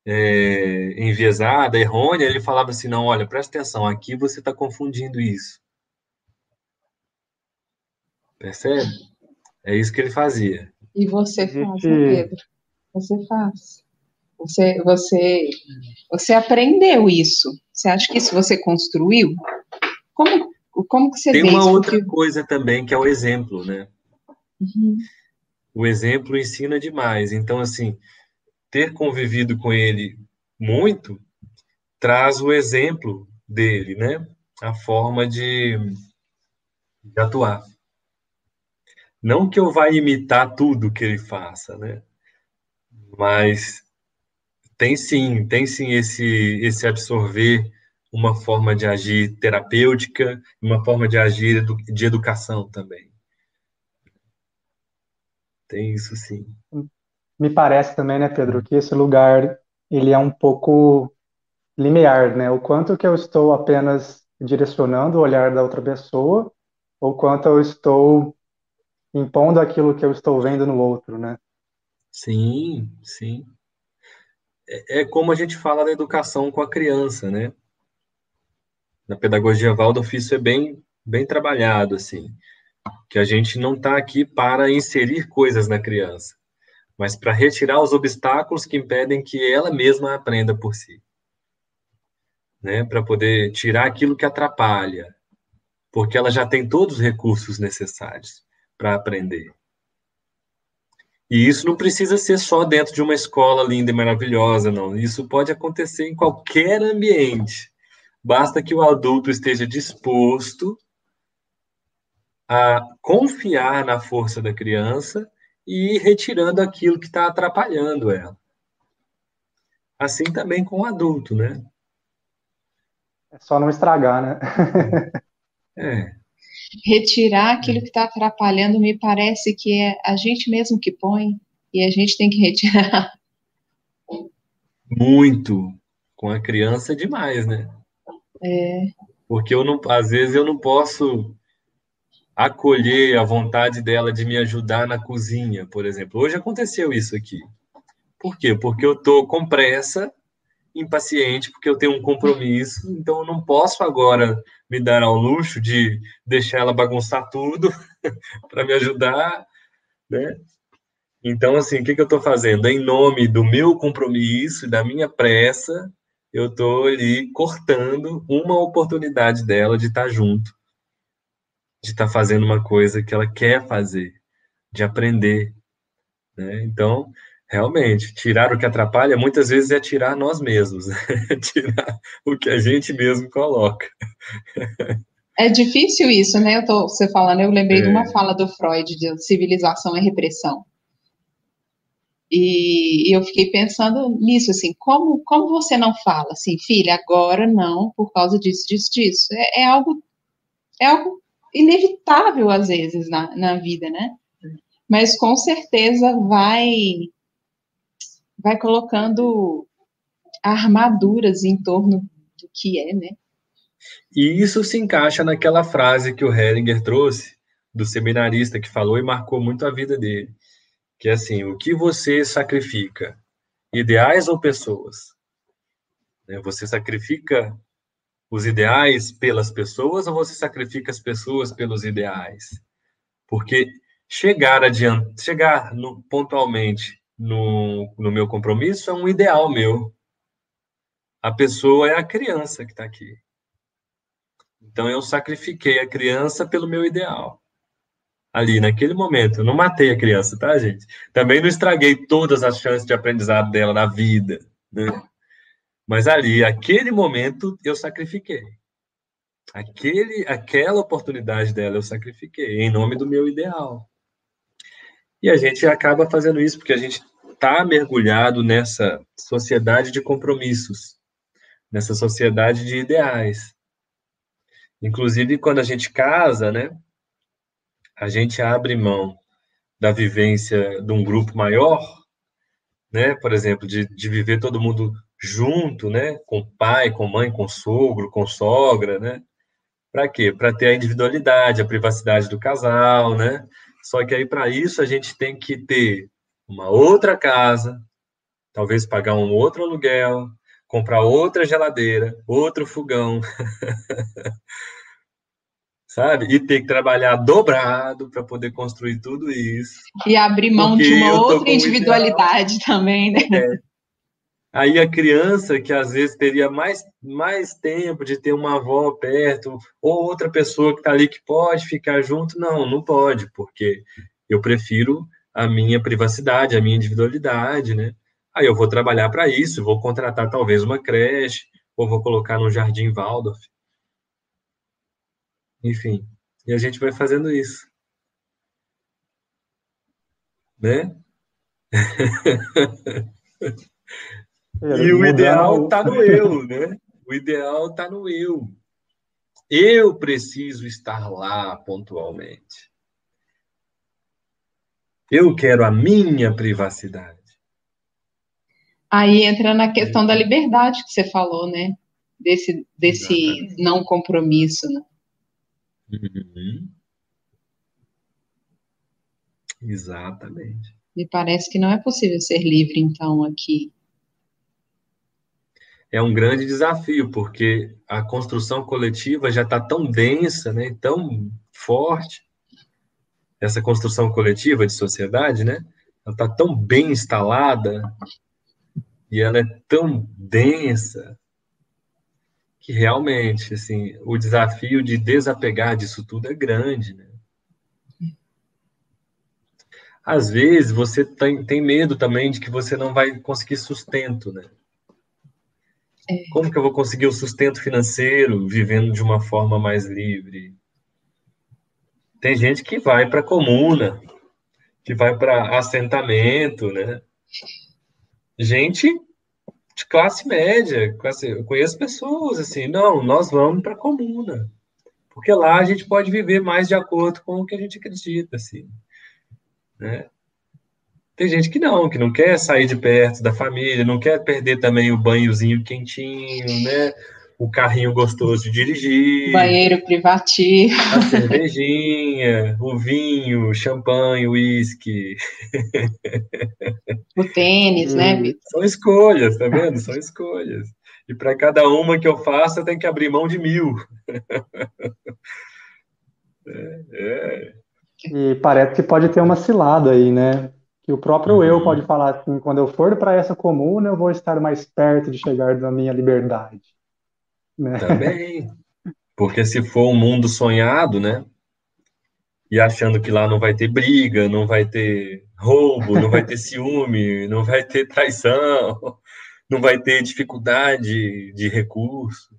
é, enviesada, errônea, ele falava assim: não, olha, presta atenção, aqui você está confundindo isso. Percebe? É isso que ele fazia. E você faz, né, Pedro? Você faz. Você, você, você aprendeu isso. Você acha que isso você construiu? Como, como que você Tem vê uma isso? outra Porque- coisa também, que é o exemplo, né? Uhum. O exemplo ensina demais. Então, assim, ter convivido com ele muito traz o exemplo dele, né? A forma de, de atuar. Não que eu vá imitar tudo que ele faça, né? Mas tem sim, tem sim esse, esse absorver uma forma de agir terapêutica, uma forma de agir edu- de educação também. Tem isso sim. Me parece também, né, Pedro, que esse lugar ele é um pouco limiar, né? O quanto que eu estou apenas direcionando o olhar da outra pessoa, ou quanto eu estou impondo aquilo que eu estou vendo no outro, né? Sim, sim. É, é como a gente fala da educação com a criança, né? Na pedagogia Waldorf isso é bem, bem trabalhado, assim, que a gente não está aqui para inserir coisas na criança, mas para retirar os obstáculos que impedem que ela mesma aprenda por si, né? Para poder tirar aquilo que atrapalha, porque ela já tem todos os recursos necessários para aprender. E isso não precisa ser só dentro de uma escola linda e maravilhosa, não. Isso pode acontecer em qualquer ambiente. Basta que o adulto esteja disposto a confiar na força da criança e ir retirando aquilo que está atrapalhando ela. Assim também com o adulto, né? É só não estragar, né? É, Retirar aquilo que está atrapalhando me parece que é a gente mesmo que põe e a gente tem que [LAUGHS] retirar. muito. Com a criança é demais, né? É, Porque eu não, às vezes eu não posso acolher a vontade dela de me ajudar na cozinha, por exemplo. Hoje aconteceu isso aqui. Por quê? Porque eu tô com pressa, impaciente, porque eu tenho um compromisso, então eu não posso agora me dar ao luxo de deixar ela bagunçar tudo [LAUGHS] para me ajudar, né? Então, assim, o que que eu estou fazendo? Em nome do meu compromisso, da minha pressa, eu estou ali cortando uma oportunidade dela de estar junto, de estar fazendo uma coisa que ela quer fazer, de aprender, né? Então, realmente, tirar o que atrapalha muitas vezes é tirar nós mesmos, né? [LAUGHS] tirar o que a gente mesmo coloca. é difícil isso, né? Eu tô, você falando, eu lembrei de É. uma fala do Freud de civilização e repressão. E, e eu fiquei pensando nisso, assim, como, como você não fala assim, filha, agora não, por causa disso, disso, disso. É, é algo, é algo inevitável às vezes na, na vida, né? Mas com certeza vai, vai colocando armaduras em torno do que é, né? E isso se encaixa naquela frase que o Heringer trouxe do seminarista que falou e marcou muito a vida dele, que é assim, o que você sacrifica, ideais ou pessoas? Né, Você sacrifica os ideais pelas pessoas ou você sacrifica as pessoas pelos ideais? Porque chegar adiante, chegar no, pontualmente no, no meu compromisso é um ideal meu. A pessoa é a criança que está aqui. Então eu sacrifiquei a criança pelo meu ideal. Ali, naquele momento. Eu não matei a criança, tá, gente? Também não estraguei todas as chances de aprendizado dela na vida. Né? Mas ali, aquele momento, eu sacrifiquei. Aquele, aquela oportunidade dela eu sacrifiquei em nome do meu ideal. E a gente acaba fazendo isso porque a gente está mergulhado nessa sociedade de compromissos. nessa sociedade de ideais. Inclusive, quando a gente casa, né, a gente abre mão da vivência de um grupo maior, né, por exemplo, de, de viver todo mundo junto, né, com pai, com mãe, com sogro, com sogra, né, para quê? Para ter a individualidade, a privacidade do casal, né? Só que aí para isso a gente tem que ter uma outra casa, talvez pagar um outro aluguel, comprar outra geladeira, outro fogão, [LAUGHS] sabe? E ter que trabalhar dobrado para poder construir tudo isso. E abrir mão de uma outra individualidade ideal. também, né? É. Aí a criança que às vezes teria mais, mais tempo de ter uma avó perto, ou outra pessoa que está ali que pode ficar junto, não, não pode, porque eu prefiro a minha privacidade, a minha individualidade, né? Aí eu vou trabalhar para isso, vou contratar talvez uma creche, ou vou colocar no Jardim Waldorf. Enfim, e a gente vai fazendo isso. Né? [LAUGHS] e o ideal está no [LAUGHS] eu, né? O ideal está no eu. Eu preciso estar lá pontualmente. Eu quero a minha privacidade. Aí entra na questão da liberdade que você falou, né? Desse, desse não compromisso, né? Uhum. Exatamente. Me parece que não é possível ser livre, então, aqui. É um grande desafio, porque a construção coletiva já está tão densa, né, tão forte, essa construção coletiva de sociedade, né? Ela está tão bem instalada e ela é tão densa que realmente, assim, o desafio de desapegar disso tudo é grande, né? Às vezes você tem, tem medo também de que você não vai conseguir sustento, né? É. Como que eu vou conseguir o sustento financeiro vivendo de uma forma mais livre? Tem gente que vai para comuna, que vai para assentamento, né? Gente de classe média. Eu conheço pessoas assim, não, nós vamos para a comuna, porque lá a gente pode viver mais de acordo com o que a gente acredita, assim, né? Tem gente que não, que não quer sair de perto da família, não quer perder também o banhozinho quentinho, né? o carrinho gostoso de dirigir. Banheiro privativo. A cervejinha, o vinho, o champanhe, o uísque. O tênis, né, Vitor? São escolhas, tá vendo? São escolhas. E para cada uma que eu faço, eu tenho que abrir mão de mil. [LAUGHS] É, é. E parece que pode ter uma cilada aí, né? Que o próprio uhum. eu pode falar assim: quando eu for para essa comuna, eu vou estar mais perto de chegar da minha liberdade. Né? Também. [LAUGHS] Porque se for um mundo sonhado, né? E achando que lá não vai ter briga, não vai ter roubo, não vai ter [LAUGHS] ciúme, não vai ter traição, não vai ter dificuldade de recurso.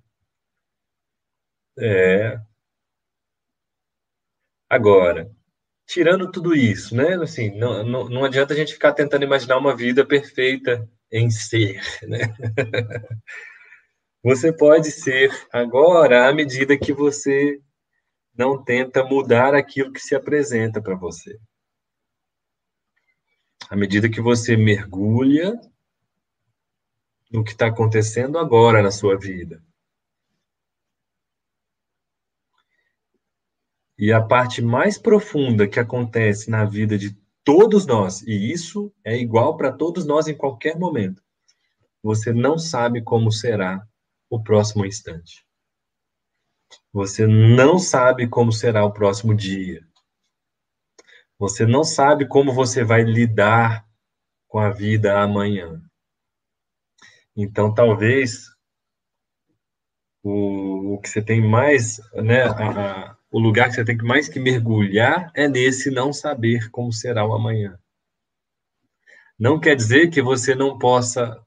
É. Agora, tirando tudo isso, né? Assim, não, não, não adianta a gente ficar tentando imaginar uma vida perfeita em ser, [LAUGHS] né? Você pode ser agora à medida que você não tenta mudar aquilo que se apresenta para você. À medida que você mergulha no que está acontecendo agora na sua vida. E a parte mais profunda que acontece na vida de todos nós, e isso é igual para todos nós em qualquer momento, você não sabe como será o próximo instante. Você não sabe como será o próximo dia. Você não sabe como você vai lidar com a vida amanhã. Então, talvez o, o que você tem mais, né, a, o lugar que você tem que mais que mergulhar é nesse não saber como será o amanhã. Não quer dizer que você não possa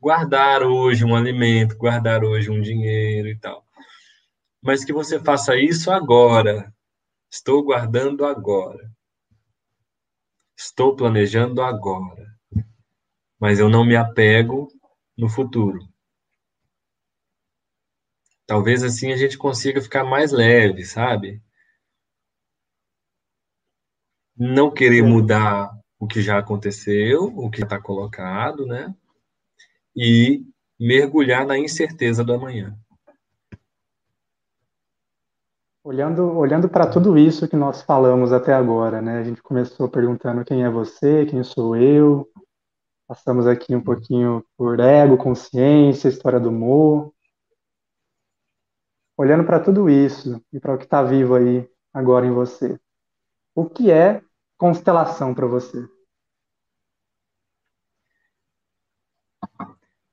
guardar hoje um alimento, guardar hoje um dinheiro e tal. Mas que você faça isso agora. Estou guardando agora. Estou planejando agora. Mas eu não me apego no futuro. Talvez assim a gente consiga ficar mais leve, sabe? Não querer mudar o que já aconteceu, o que está colocado, né? E mergulhar na incerteza do amanhã. Olhando, olhando para tudo isso que nós falamos até agora, né? A gente começou perguntando quem é você, quem sou eu, passamos aqui um pouquinho por ego, consciência, história do Mo. Olhando para tudo isso e para o que está vivo aí agora em você, o que é constelação para você?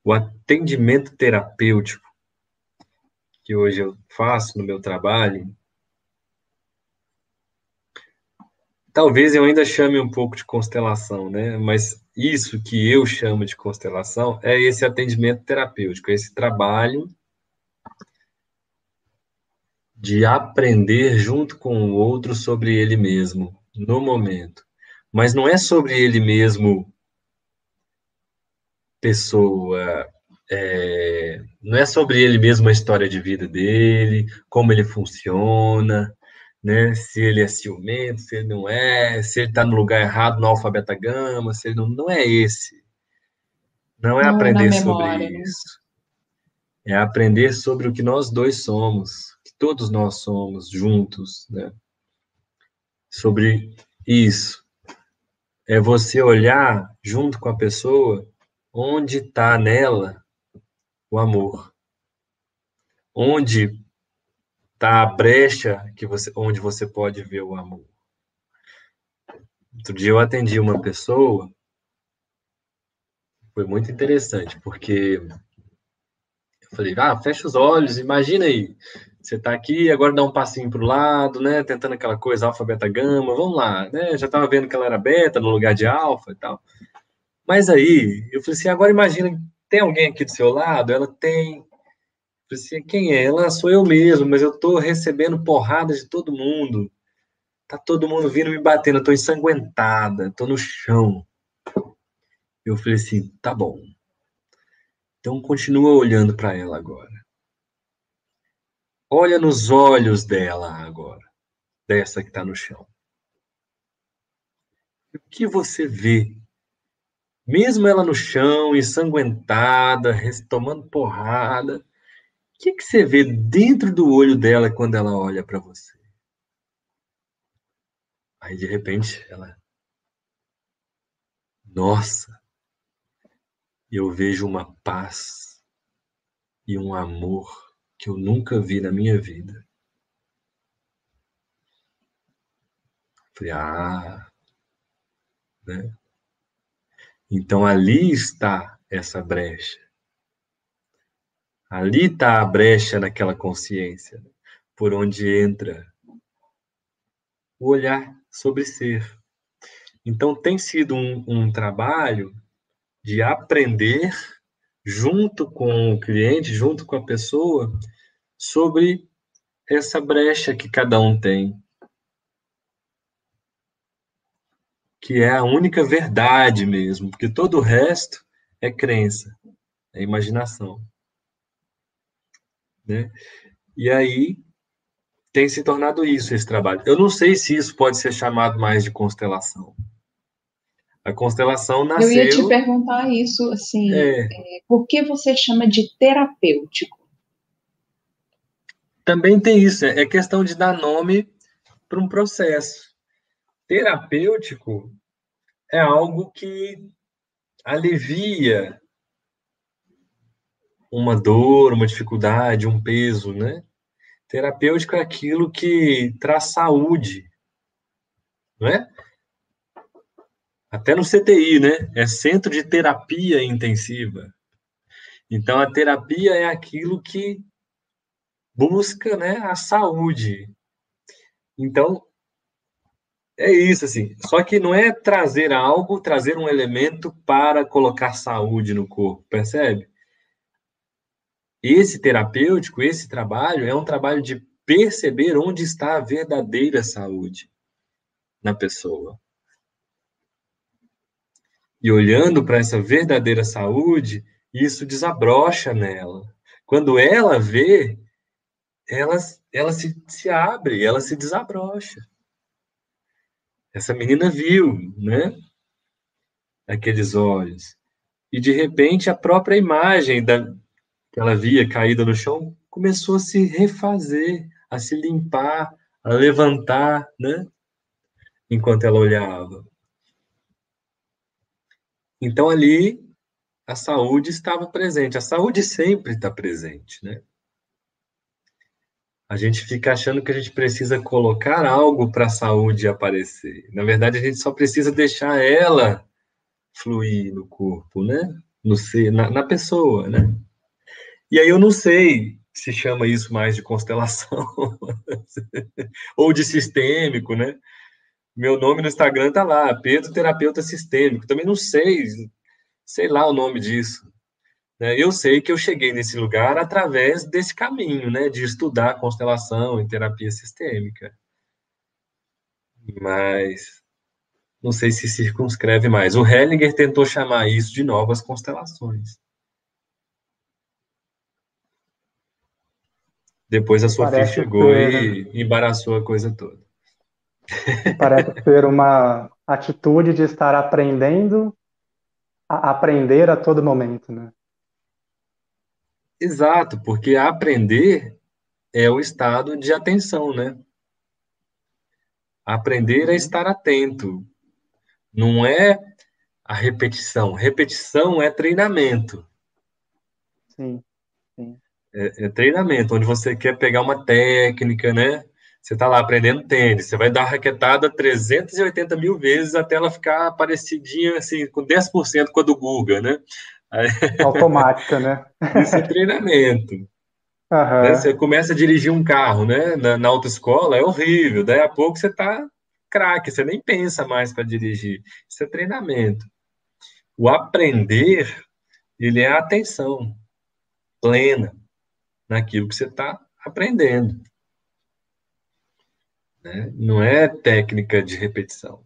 O atendimento terapêutico que hoje eu faço no meu trabalho, talvez eu ainda chame um pouco de constelação, né? Mas isso que eu chamo de constelação é esse atendimento terapêutico, esse trabalho de aprender junto com o outro sobre ele mesmo, no momento. Mas não é sobre ele mesmo, pessoa, é, não é sobre ele mesmo a história de vida dele, como ele funciona, né? Se ele é ciumento, se ele não é, se ele está no lugar errado no alfabeto gama, se ele não, não é esse. Não é não aprender sobre né? isso. É aprender sobre o que nós dois somos todos nós somos juntos, né? Sobre isso. É você olhar junto com a pessoa onde está nela o amor. Onde está a brecha que você, onde você pode ver o amor. Outro dia eu atendi uma pessoa, foi muito interessante, porque eu falei, ah, fecha os olhos, imagina aí, você está aqui, agora dá um passinho para o lado, né? Tentando aquela coisa alfa, beta, gama, vamos lá, né? Já estava vendo que ela era beta no lugar de alfa e tal. Mas aí, eu falei assim, agora imagina, tem alguém aqui do seu lado? Ela tem. Eu falei assim, quem é? Ela sou eu mesmo, mas eu estou recebendo porrada de todo mundo. Tá todo mundo vindo me batendo, eu tô ensanguentada, tô no chão. Eu falei assim, tá bom. Então continua olhando para ela agora. Olha nos olhos dela agora, dessa que está no chão. O que você vê? Mesmo ela no chão, ensanguentada, tomando porrada, o que, que você vê dentro do olho dela quando ela olha para você? Aí, de repente, ela. Nossa! Eu vejo uma paz e um amor que eu nunca vi na minha vida. Falei, ah, né? Então ali está essa brecha. Ali está a brecha naquela consciência, por onde entra o olhar sobre ser. Então tem sido um, um trabalho de aprender junto com o cliente, junto com a pessoa, sobre essa brecha que cada um tem. Que é a única verdade mesmo, porque todo o resto é crença, é imaginação. Né? E aí tem se tornado isso esse trabalho. Eu não sei se isso pode ser chamado mais de constelação. A constelação nasceu. Eu ia te perguntar isso, assim, é... É, por que você chama de terapêutico? Também tem isso, é questão de dar nome para um processo. Terapêutico é algo que alivia uma dor, uma dificuldade, um peso, né? Terapêutico é aquilo que traz saúde, não é? Até no CTI, né? É Centro de Terapia Intensiva. Então, a terapia é aquilo que busca né, a saúde. Então, é isso, assim. Só que não é trazer algo, trazer um elemento para colocar saúde no corpo, percebe? Esse terapêutico, esse trabalho, é um trabalho de perceber onde está a verdadeira saúde na pessoa. E olhando para essa verdadeira saúde, isso desabrocha nela. Quando ela vê, ela, ela se, se abre, ela se desabrocha. Essa menina viu, né? Aqueles olhos. E de repente a própria imagem da, que ela via caída no chão começou a se refazer, a se limpar, a levantar, né? Enquanto ela olhava. Então ali a saúde estava presente. A saúde sempre está presente, né? A gente fica achando que a gente precisa colocar algo para a saúde aparecer. Na verdade, a gente só precisa deixar ela fluir no corpo, né? No ser, na, na pessoa, né? E aí eu não sei se chama isso mais de constelação [LAUGHS] ou de sistêmico, né? Meu nome no Instagram tá lá, Pedro Terapeuta Sistêmico. Também não sei, sei lá o nome disso. Né? Eu sei que eu cheguei nesse lugar através desse caminho, né? De estudar constelação e terapia sistêmica. Mas não sei se circunscreve mais. O Hellinger tentou chamar isso de novas constelações. Depois a Sofia Parece chegou e embaraçou a coisa toda. Parece ser uma atitude de estar aprendendo a aprender a todo momento, né? Exato, porque aprender é o estado de atenção, né? Aprender é estar atento, não é a repetição. Repetição é treinamento. Sim, sim. É, é treinamento, onde você quer pegar uma técnica, né? Você está lá aprendendo tênis, você vai dar raquetada 380 mil vezes até ela ficar parecidinha, assim, com 10% com a do Guga, né? [LAUGHS] Automática, né? Isso é treinamento. Uhum. Né? Você começa a dirigir um carro, né? Na, na autoescola é horrível, daí a pouco você está craque, você nem pensa mais para dirigir. Isso é treinamento. O aprender, ele é a atenção plena naquilo que você está aprendendo. Né? Não é técnica de repetição.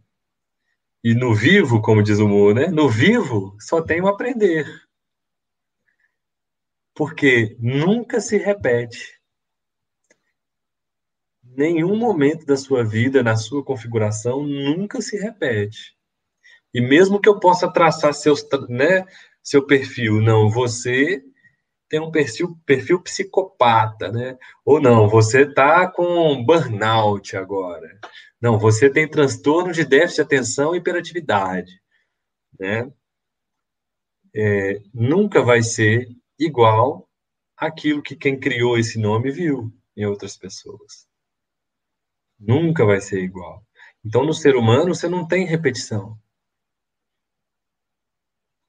E no vivo, como diz o Mo, né? no vivo só tem o aprender. Porque nunca se repete nenhum momento da sua vida, na sua configuração, nunca se repete. E mesmo que eu possa traçar seus, né, seu perfil, não, você tem um perfil, perfil psicopata, né? Ou não, você está com burnout agora. Não, você tem transtorno de déficit de atenção e hiperatividade, né? É, nunca vai ser igual aquilo que quem criou esse nome viu em outras pessoas. Nunca vai ser igual. Então, no ser humano, você não tem repetição.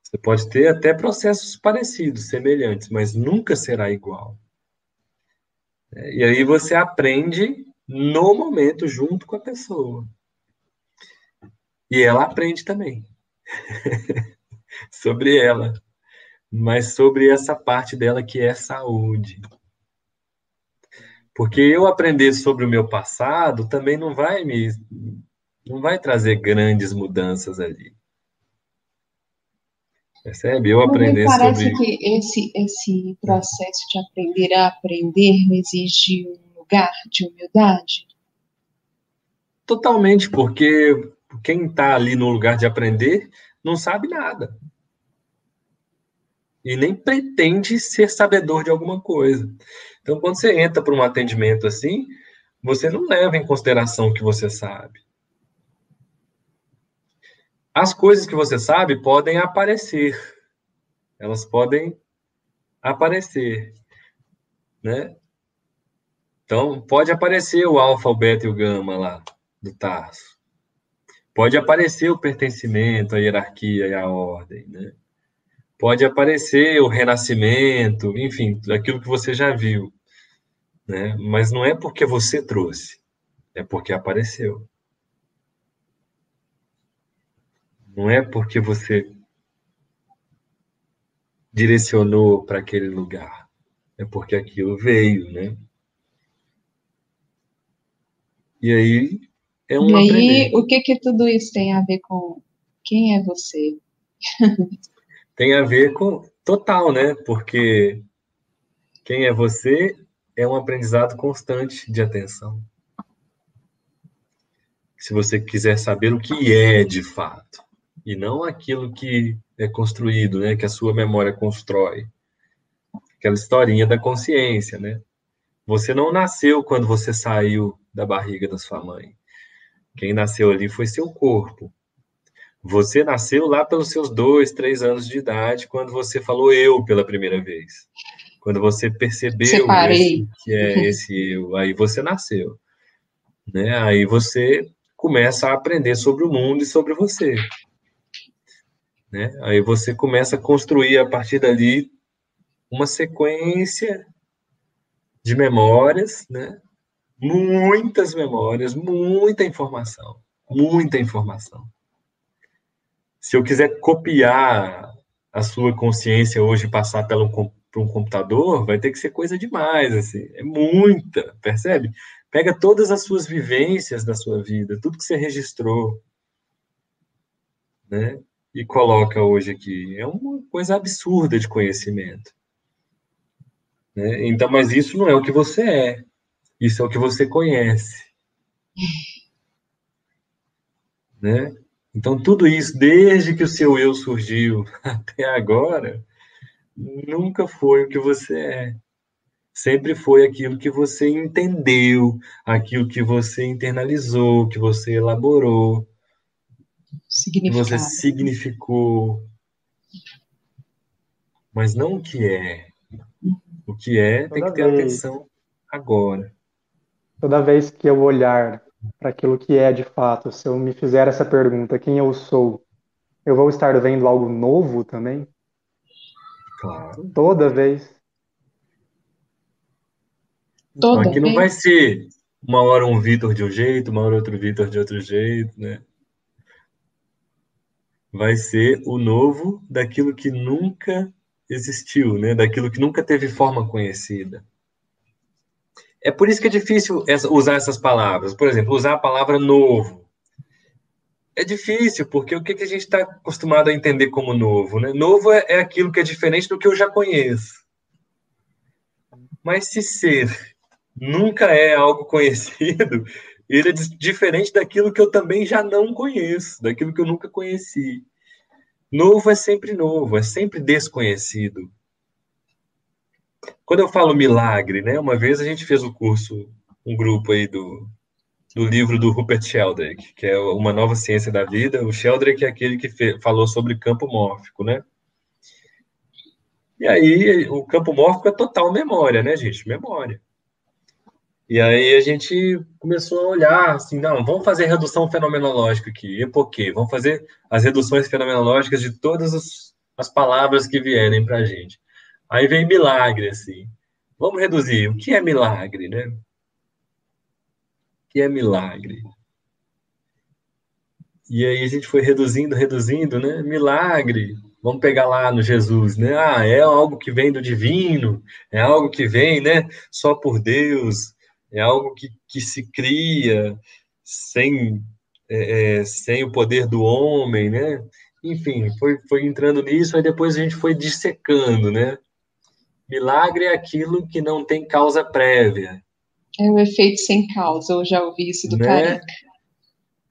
Você pode ter até processos parecidos, semelhantes, mas nunca será igual. É, e aí você aprende no momento, junto com a pessoa. E ela aprende também. [LAUGHS] sobre ela. Mas sobre essa parte dela que é saúde. Porque eu aprender sobre o meu passado também não vai me não vai trazer grandes mudanças ali. Percebe? Eu aprender sobre... parece que esse, esse processo de aprender a aprender exige um lugar de humildade? Totalmente, porque quem está ali no lugar de aprender não sabe nada. E nem pretende ser sabedor de alguma coisa. Então, quando você entra para um atendimento assim, você não leva em consideração o que você sabe. As coisas que você sabe podem aparecer. Elas podem aparecer, né? Então, pode aparecer o alfa, o beta e o gama lá do Tarso. Pode aparecer o pertencimento, a hierarquia e a ordem, né? Pode aparecer o renascimento, enfim, aquilo que você já viu né? Mas não é porque você trouxe, é porque apareceu. Não é porque você direcionou para aquele lugar, é porque aquilo veio, né? E aí é um E aí, aprender. o que que tudo isso tem a ver com quem é você? [LAUGHS] tem a ver com total, né? Porque quem é você é um aprendizado constante de atenção. Se você quiser saber o que é de fato, e não aquilo que é construído, né, que a sua memória constrói. Aquela historinha da consciência, né? Você não nasceu quando você saiu da barriga da sua mãe. Quem nasceu ali foi seu corpo. Você nasceu lá pelos seus dois, três anos de idade, quando você falou eu pela primeira vez. Quando você percebeu esse, que é esse eu, aí você nasceu. Né? Aí você começa a aprender sobre o mundo e sobre você. Né? Aí você começa a construir a partir dali uma sequência de memórias, né? Muitas memórias, muita informação, muita informação. Se eu quiser copiar a sua consciência hoje passar pelo, por um computador, vai ter que ser coisa demais, assim, é muita, percebe? Pega todas as suas vivências da sua vida, tudo que você registrou, né? E coloca hoje aqui. É uma coisa absurda de conhecimento. Né? Então, mas isso não é o que você é. Isso é o que você conhece. [LAUGHS] Né? Então, tudo isso, desde que o seu eu surgiu [LAUGHS] até agora, nunca foi o que você é. Sempre foi aquilo que você entendeu, aquilo que você internalizou, que você elaborou você significou. Mas não o que é. O que é tem que ter vez, atenção agora. Toda vez que eu olhar para aquilo que é de fato, se eu me fizer essa pergunta, quem eu sou, eu vou estar vendo algo novo também? Claro. Toda vez. Toda então, aqui vez. não vai ser uma hora um Vitor de um jeito, uma hora outro Vitor de outro jeito, né? Vai ser o novo daquilo que nunca existiu, né? Daquilo que nunca teve forma conhecida. É por isso que é difícil usar essas palavras. Por exemplo, usar a palavra novo. É difícil, porque o que a gente está acostumado a entender como novo? Né? Novo é, é aquilo que é diferente do que eu já conheço. Mas se ser nunca é algo [LAUGHS] conhecido, ele é diferente daquilo que eu também já não conheço, daquilo que eu nunca conheci. Novo é sempre novo, é sempre desconhecido. Quando eu falo milagre, né? Uma vez a gente fez o um curso, um grupo aí do, do livro do Rupert Sheldrake, que é Uma Nova Ciência da Vida. O Sheldrake é aquele que falou sobre campo mórfico, né? E aí, o campo mórfico é total memória, né, gente? Memória. E aí a gente começou a olhar assim, não, vamos fazer redução fenomenológica aqui. E por quê? Vamos fazer as reduções fenomenológicas de todas as, as palavras que vierem para a gente. Aí vem milagre, assim. Vamos reduzir. O que é milagre, né? O que é milagre? E aí a gente foi reduzindo, reduzindo, né? Milagre. Vamos pegar lá no Jesus, né? Ah, é algo que vem do divino, é algo que vem, né? Só por Deus é algo que, que se cria sem, é, é, sem o poder do homem, né? Enfim, foi, foi entrando nisso, aí depois a gente foi dissecando, né? Milagre é aquilo que não tem causa prévia. É o efeito sem causa, eu já ouvi isso do né?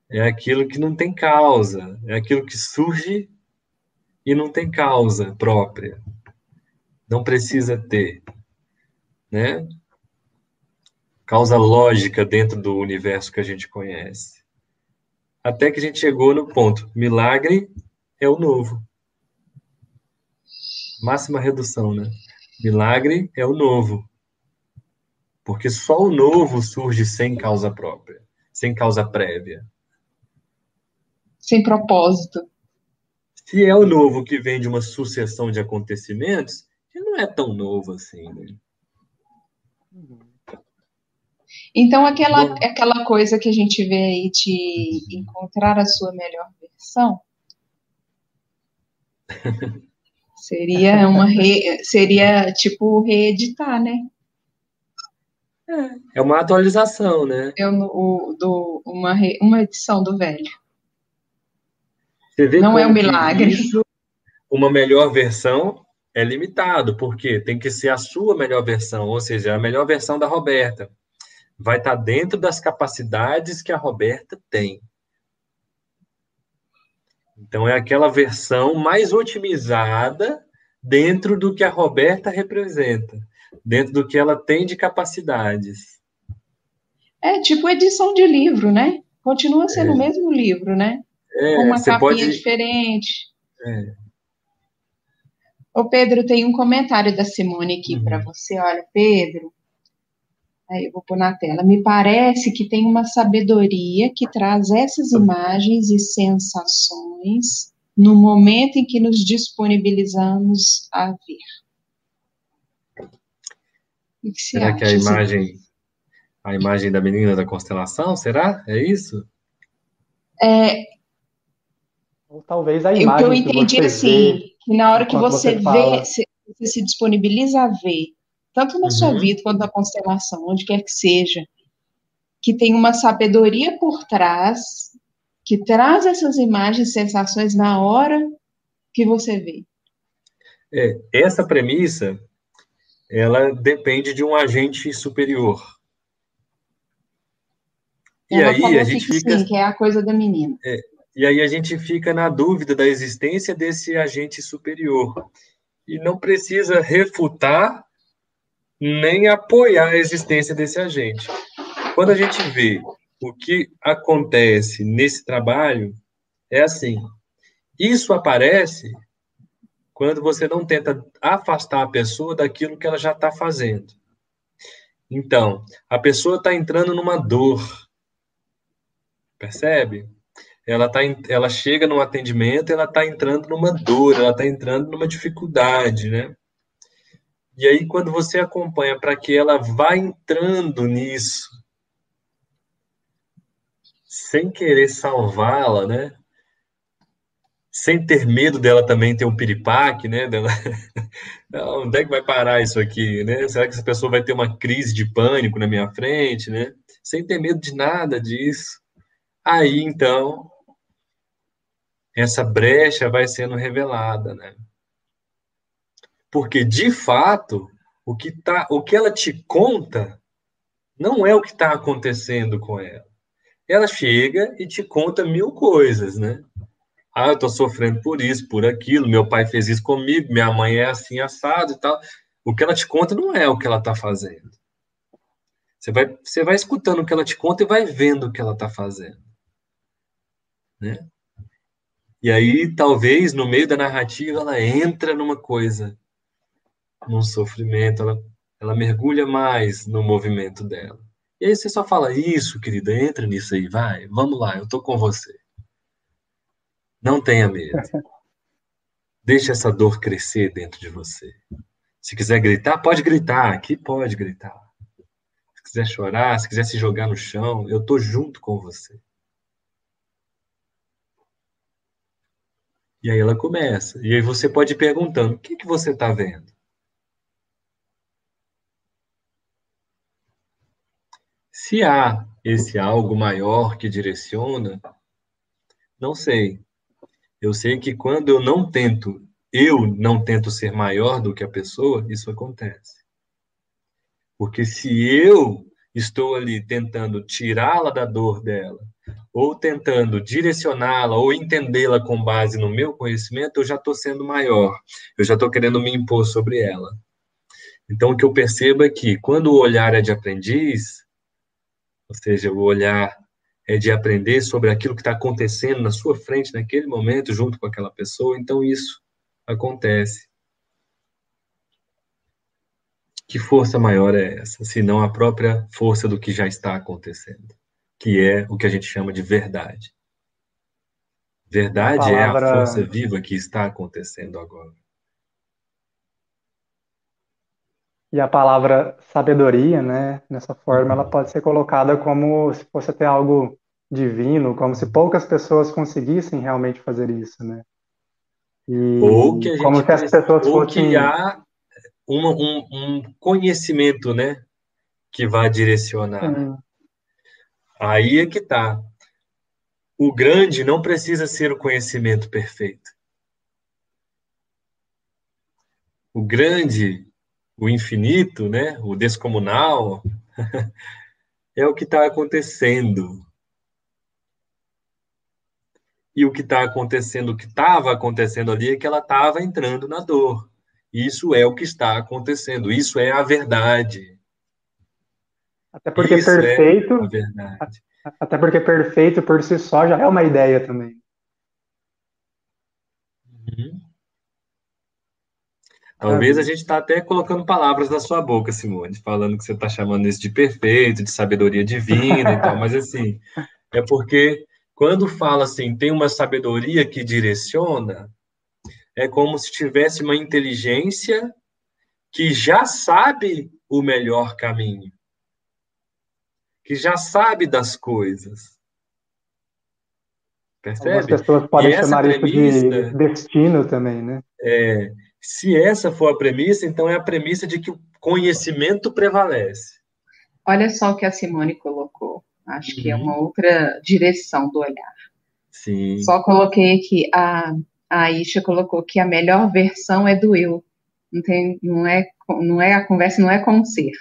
É aquilo que não tem causa, é aquilo que surge e não tem causa própria. Não precisa ter, né? Causa lógica dentro do universo que a gente conhece. Até que a gente chegou no ponto: milagre é o novo. Máxima redução, né? Milagre é o novo. Porque só o novo surge sem causa própria, sem causa prévia. Sem propósito. Se é o novo que vem de uma sucessão de acontecimentos, ele não é tão novo assim, né? Uhum. Então, aquela, aquela coisa que a gente vê aí de encontrar a sua melhor versão [LAUGHS] seria uma re, seria tipo reeditar, né? É uma atualização, né? Eu, o, do, uma, re, uma edição do velho. Não é um milagre. Isso, uma melhor versão é limitado, porque tem que ser a sua melhor versão, ou seja, a melhor versão da Roberta. Vai estar dentro das capacidades que a Roberta tem. Então, é aquela versão mais otimizada dentro do que a Roberta representa, dentro do que ela tem de capacidades. É tipo edição de livro, né? Continua sendo é. o mesmo livro, né? É, Com uma capinha pode... diferente. É. Ô, Pedro, tem um comentário da Simone aqui uhum. para você. Olha, Pedro, aí eu vou pôr na tela. Me parece que tem uma sabedoria que traz essas imagens e sensações no momento em que nos disponibilizamos a ver. O que será acha, que a imagem, a imagem da menina da constelação, será? É isso? É, Ou talvez a imagem. O que eu entendi que assim, que na hora que você, você vê, você, você se disponibiliza a ver, tanto na uhum. sua vida quanto na constelação, onde quer que seja, que tem uma sabedoria por trás que traz essas imagens, sensações na hora que você vê. É, essa premissa, ela depende de um agente superior. E ela aí a gente fica sim, que é a coisa da menina. É, e aí a gente fica na dúvida da existência desse agente superior. E não precisa refutar nem apoiar a existência desse agente. Quando a gente vê o que acontece nesse trabalho é assim: isso aparece quando você não tenta afastar a pessoa daquilo que ela já está fazendo. Então, a pessoa está entrando numa dor, percebe? Ela, tá, ela chega no atendimento, ela está entrando numa dor, ela está entrando numa dificuldade, né? E aí, quando você acompanha para que ela vá entrando nisso, sem querer salvá-la, né? Sem ter medo dela também ter um piripaque, né? Dela... [LAUGHS] Onde é que vai parar isso aqui, né? Será que essa pessoa vai ter uma crise de pânico na minha frente, né? Sem ter medo de nada disso. Aí, então, essa brecha vai sendo revelada, né? Porque, de fato, o que, tá, o que ela te conta não é o que está acontecendo com ela ela chega e te conta mil coisas, né? Ah, eu tô sofrendo por isso, por aquilo, meu pai fez isso comigo, minha mãe é assim, assado e tal. O que ela te conta não é o que ela tá fazendo. Você vai, você vai escutando o que ela te conta e vai vendo o que ela tá fazendo. Né? E aí, talvez, no meio da narrativa, ela entra numa coisa, num sofrimento, ela, ela mergulha mais no movimento dela. E aí você só fala, isso, querida, entra nisso aí, vai, vamos lá, eu tô com você. Não tenha medo. [LAUGHS] Deixe essa dor crescer dentro de você. Se quiser gritar, pode gritar, aqui pode gritar. Se quiser chorar, se quiser se jogar no chão, eu tô junto com você. E aí ela começa. E aí você pode ir perguntando: o que, que você está vendo? Se há esse algo maior que direciona, não sei. Eu sei que quando eu não tento, eu não tento ser maior do que a pessoa, isso acontece. Porque se eu estou ali tentando tirá-la da dor dela, ou tentando direcioná-la, ou entendê-la com base no meu conhecimento, eu já estou sendo maior, eu já estou querendo me impor sobre ela. Então, o que eu percebo é que, quando o olhar é de aprendiz, ou seja, o olhar é de aprender sobre aquilo que está acontecendo na sua frente naquele momento, junto com aquela pessoa. Então, isso acontece. Que força maior é essa, se não a própria força do que já está acontecendo, que é o que a gente chama de verdade. Verdade palavra... é a força viva que está acontecendo agora. E a palavra sabedoria, né, nessa forma, ela pode ser colocada como se fosse até algo divino, como se poucas pessoas conseguissem realmente fazer isso, né? E ou que a gente como que as pessoas ou fossem... que há uma, um, um, conhecimento, né, que vai direcionar. Hum. Aí é que tá. O grande não precisa ser o conhecimento perfeito. o grande, o infinito, né? O descomunal, [LAUGHS] é o que está acontecendo. E o que está acontecendo, o que estava acontecendo ali é que ela estava entrando na dor. Isso é o que está acontecendo. Isso é a verdade. Até porque Isso perfeito. É a verdade. Até porque perfeito por si só já é uma ideia também. Uhum. Talvez a gente está até colocando palavras na sua boca, Simone, falando que você está chamando isso de perfeito, de sabedoria divina e tal, mas assim, é porque quando fala assim, tem uma sabedoria que direciona, é como se tivesse uma inteligência que já sabe o melhor caminho, que já sabe das coisas. Percebe? Algumas pessoas podem chamar premissa, isso de destino também, né? É, se essa for a premissa, então é a premissa de que o conhecimento prevalece. Olha só o que a Simone colocou. Acho uhum. que é uma uhum. outra direção do olhar. Sim. Só coloquei aqui, a, a Isha colocou que a melhor versão é do eu. Não, tem, não, é, não é a conversa, não é com o ser.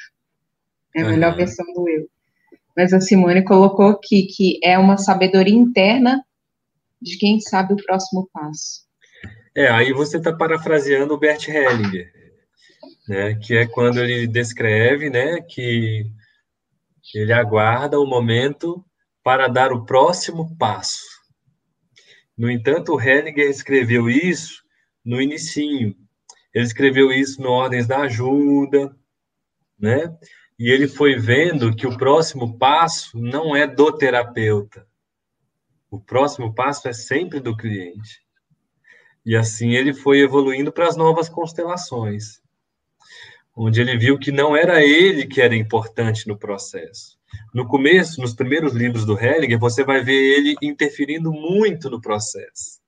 É a uhum. melhor versão do eu. Mas a Simone colocou aqui que é uma sabedoria interna de quem sabe o próximo passo. É, aí você está parafraseando o Bert Hellinger, né, que é quando ele descreve, né, que ele aguarda o momento para dar o próximo passo. No entanto, o Hellinger escreveu isso no inicinho. Ele escreveu isso no Ordens da Ajuda, né? E ele foi vendo que o próximo passo não é do terapeuta. O próximo passo é sempre do cliente. E assim ele foi evoluindo para as novas constelações, onde ele viu que não era ele que era importante no processo. No começo, nos primeiros livros do Hellinger, você vai ver ele interferindo muito no processo.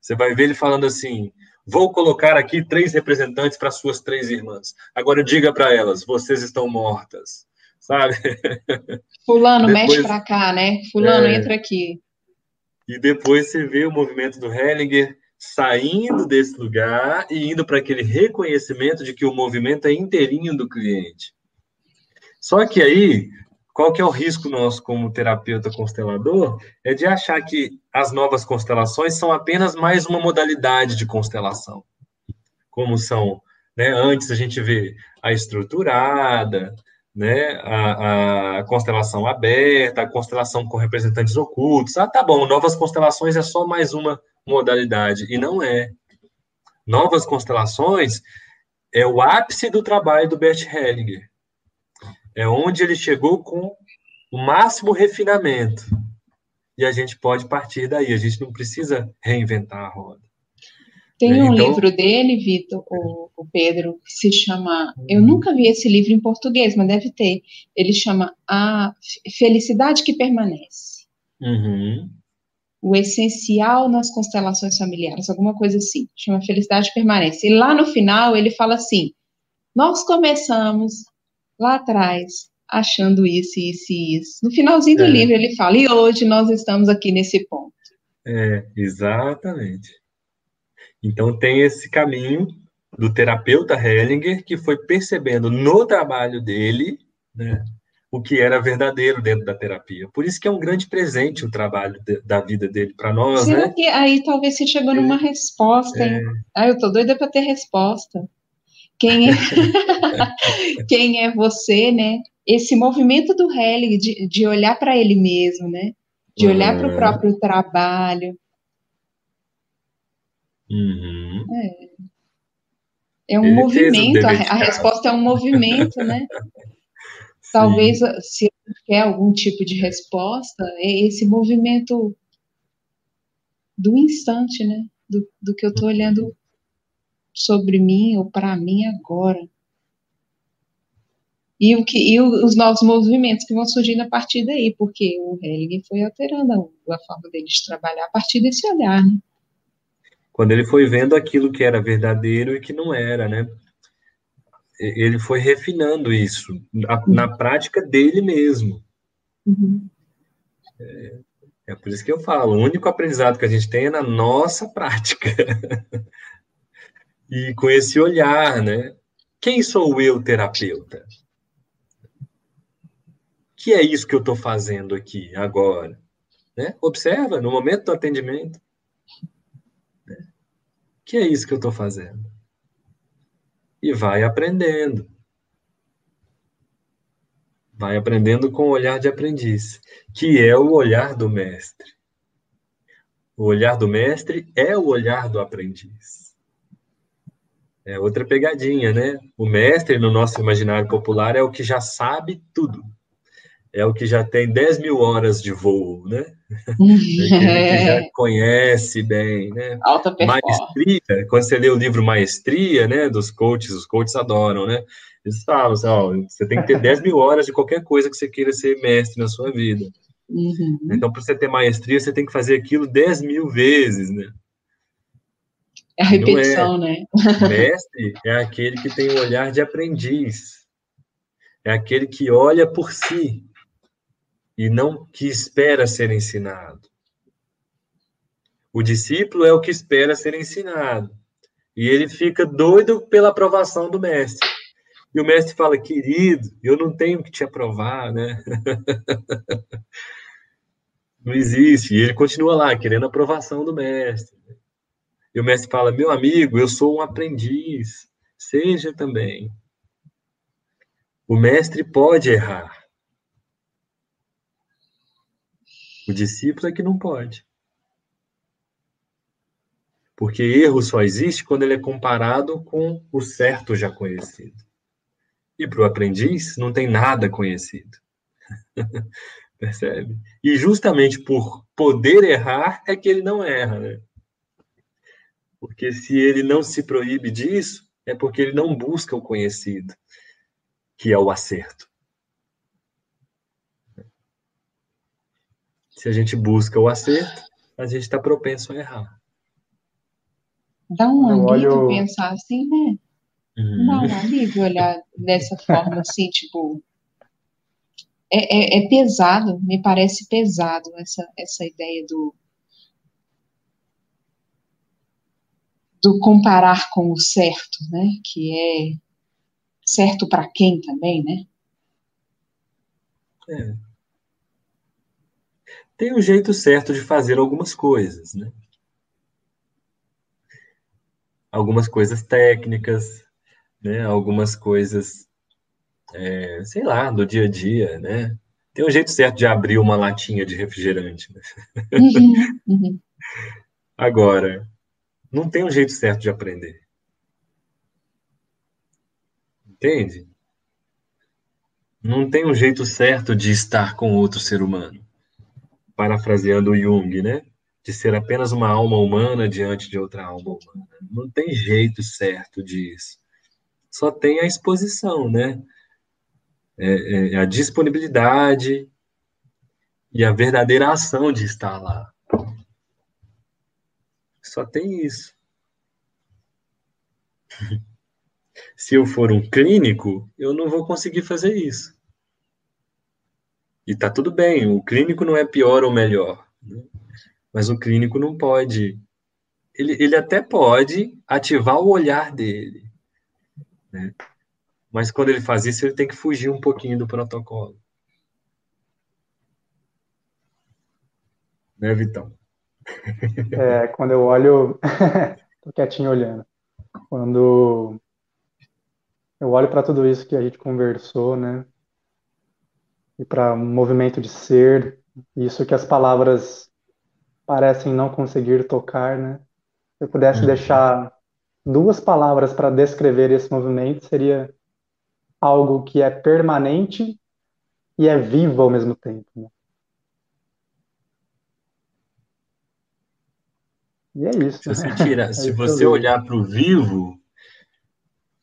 Você vai ver ele falando assim: vou colocar aqui três representantes para suas três irmãs. Agora diga para elas: vocês estão mortas. Sabe? [LAUGHS] Fulano, depois, mexe para cá, né? Fulano, é, entra aqui. E depois você vê o movimento do Hellinger saindo desse lugar e indo para aquele reconhecimento de que o movimento é inteirinho do cliente. Só que aí, qual que é o risco nosso como terapeuta constelador? É de achar que as novas constelações são apenas mais uma modalidade de constelação. Como são, né? Antes a gente vê a estruturada, né? A, a, constelação aberta, a constelação com representantes ocultos. Ah, tá bom, novas constelações é só mais uma modalidade, e não é. Novas constelações é o ápice do trabalho do Bert Hellinger. É onde ele chegou com o máximo refinamento. E a gente pode partir daí, a gente não precisa reinventar a roda. Tem um então, livro dele, Vitor, o, o, Pedro, que se chama. Eu nunca vi esse livro em português, mas deve ter. Ele chama A Felicidade que Permanece. Uhum o essencial nas constelações familiares, alguma coisa assim, chama Felicidade Permanece. E lá no final ele fala assim: nós começamos lá atrás achando isso, isso e isso. No finalzinho do é. livro ele fala: e hoje nós estamos aqui nesse ponto. É, exatamente. Então tem esse caminho do terapeuta Hellinger que foi percebendo no trabalho dele, né, o que era verdadeiro dentro da terapia. Por isso que é um grande presente o trabalho de, da vida dele para nós, né? que aí talvez você chegou numa é, resposta? É... Ah, eu tô doida para ter resposta. Quem é, [LAUGHS] quem é você, né? Esse movimento do Helig de, de olhar para ele mesmo, né? De olhar para o próprio trabalho. Uhum. É. é um ele movimento, a, a resposta é um movimento, né? [LAUGHS] Talvez, Sim. se quer algum tipo de resposta, é esse movimento do instante, né? Do, do que eu estou olhando sobre mim ou para mim agora. E, o que, e os novos movimentos que vão surgindo a partir daí, porque o Hellinger foi alterando a, a forma dele de trabalhar a partir desse olhar, né? Quando ele foi vendo aquilo que era verdadeiro e que não era, né? ele foi refinando isso na, uhum. na prática dele mesmo. Uhum. É, é, por isso que eu falo, o único aprendizado que a gente tem é na nossa prática. [LAUGHS] E com esse olhar, né? Quem sou eu, terapeuta? Que é isso que eu estou fazendo aqui agora? Né? Observa no momento do atendimento. Que é isso que eu estou fazendo? E vai aprendendo. Vai aprendendo com o olhar de aprendiz, que é o olhar do mestre. O olhar do mestre é o olhar do aprendiz. É outra pegadinha, né? O mestre, no nosso imaginário popular, é o que já sabe tudo. É o que já tem 10 mil horas de voo, né? [LAUGHS] É que já conhece bem, né? Alta Maestria, quando você lê o livro Maestria, né, dos coaches, os coaches adoram, né? Eles falam assim, ó, você tem que ter 10 mil horas de qualquer coisa que você queira ser mestre na sua vida. Uhum. Então, para você ter maestria, você tem que fazer aquilo 10 mil vezes, né? É a repetição, é. né? [LAUGHS] Mestre é aquele que tem o um olhar de aprendiz. É aquele que olha por si e não que espera ser ensinado. O discípulo é o que espera ser ensinado. E ele fica doido pela aprovação do mestre. E o mestre fala, querido, eu não tenho que te aprovar, né? [LAUGHS] não existe. E ele continua lá, querendo a aprovação do mestre. E o mestre fala, meu amigo, eu sou um aprendiz, seja também. O mestre pode errar. O discípulo é que não pode. Porque erro só existe quando ele é comparado com o certo já conhecido. E para o aprendiz, não tem nada conhecido. [LAUGHS] Percebe? E justamente por poder errar é que ele não erra, né? Porque se ele não se proíbe disso, é porque ele não busca o conhecido, que é o acerto. Se a gente busca o acerto, a gente está propenso a errar. Dá um alívio olho... pensar assim, né? Uhum. Dá um alívio olhar dessa forma, assim, tipo. É, é, é, pesado, me parece pesado essa, essa ideia do. do comparar com o certo, né? Que é certo para quem também, né? É. Tem um jeito certo de fazer algumas coisas, né? Algumas coisas técnicas, né? Algumas coisas, é, sei lá, do dia a dia, né? Tem um jeito certo de abrir uma latinha de refrigerante. Né? Uhum, uhum. [LAUGHS] Agora, não tem um jeito certo de aprender. Entende? Não tem um jeito certo de estar com outro ser humano. Parafraseando Jung, né? De ser apenas uma alma humana diante de outra alma humana. Não tem jeito certo disso só tem a exposição, né? É, é a disponibilidade e a verdadeira ação de estar lá. Só tem isso. [LAUGHS] Se eu for um clínico, eu não vou conseguir fazer isso. E tá tudo bem, o clínico não é pior ou melhor. Né? Mas o clínico não pode. Ele, ele até pode ativar o olhar dele. Né? Mas quando ele faz isso, ele tem que fugir um pouquinho do protocolo. Né, Vitão? [LAUGHS] É, quando eu olho. [LAUGHS] Tô quietinho olhando. Quando eu olho para tudo isso que a gente conversou, né? E para um movimento de ser, isso que as palavras parecem não conseguir tocar, né? Se eu pudesse uhum. deixar duas palavras para descrever esse movimento seria algo que é permanente e é vivo ao mesmo tempo. Né? E é isso. Se você, [LAUGHS] tira, é se você olhar para o vivo,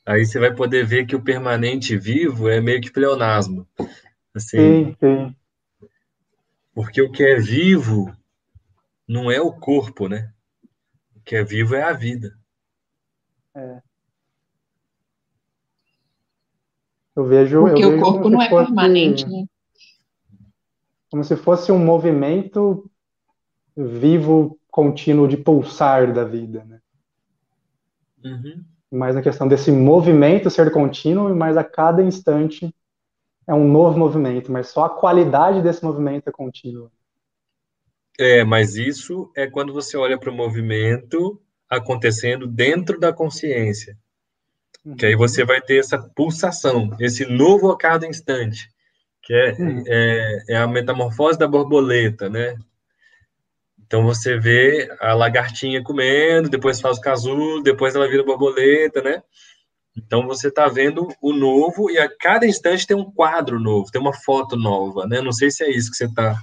aí você vai poder ver que o permanente vivo é meio que pleonasmo. Assim, sim, sim. Porque o que é vivo não é o corpo, né? O que é vivo é a vida. É. Eu vejo. Porque eu vejo o corpo não é fosse, permanente, né? Como se fosse um movimento vivo, contínuo de pulsar da vida, né? Uhum. mais na questão desse movimento ser contínuo, mas a cada instante é um novo movimento, mas só a qualidade desse movimento é contínua. É, mas isso é quando você olha para o movimento acontecendo dentro da consciência. Uhum. Que aí você vai ter essa pulsação, esse novo a cada instante, que é, uhum. é, é, a metamorfose da borboleta, né? Então você vê a lagartinha comendo, depois faz o casulo, depois ela vira borboleta, né? Então você está vendo o novo e a cada instante tem um quadro novo, tem uma foto nova, né? Não sei se é isso que você está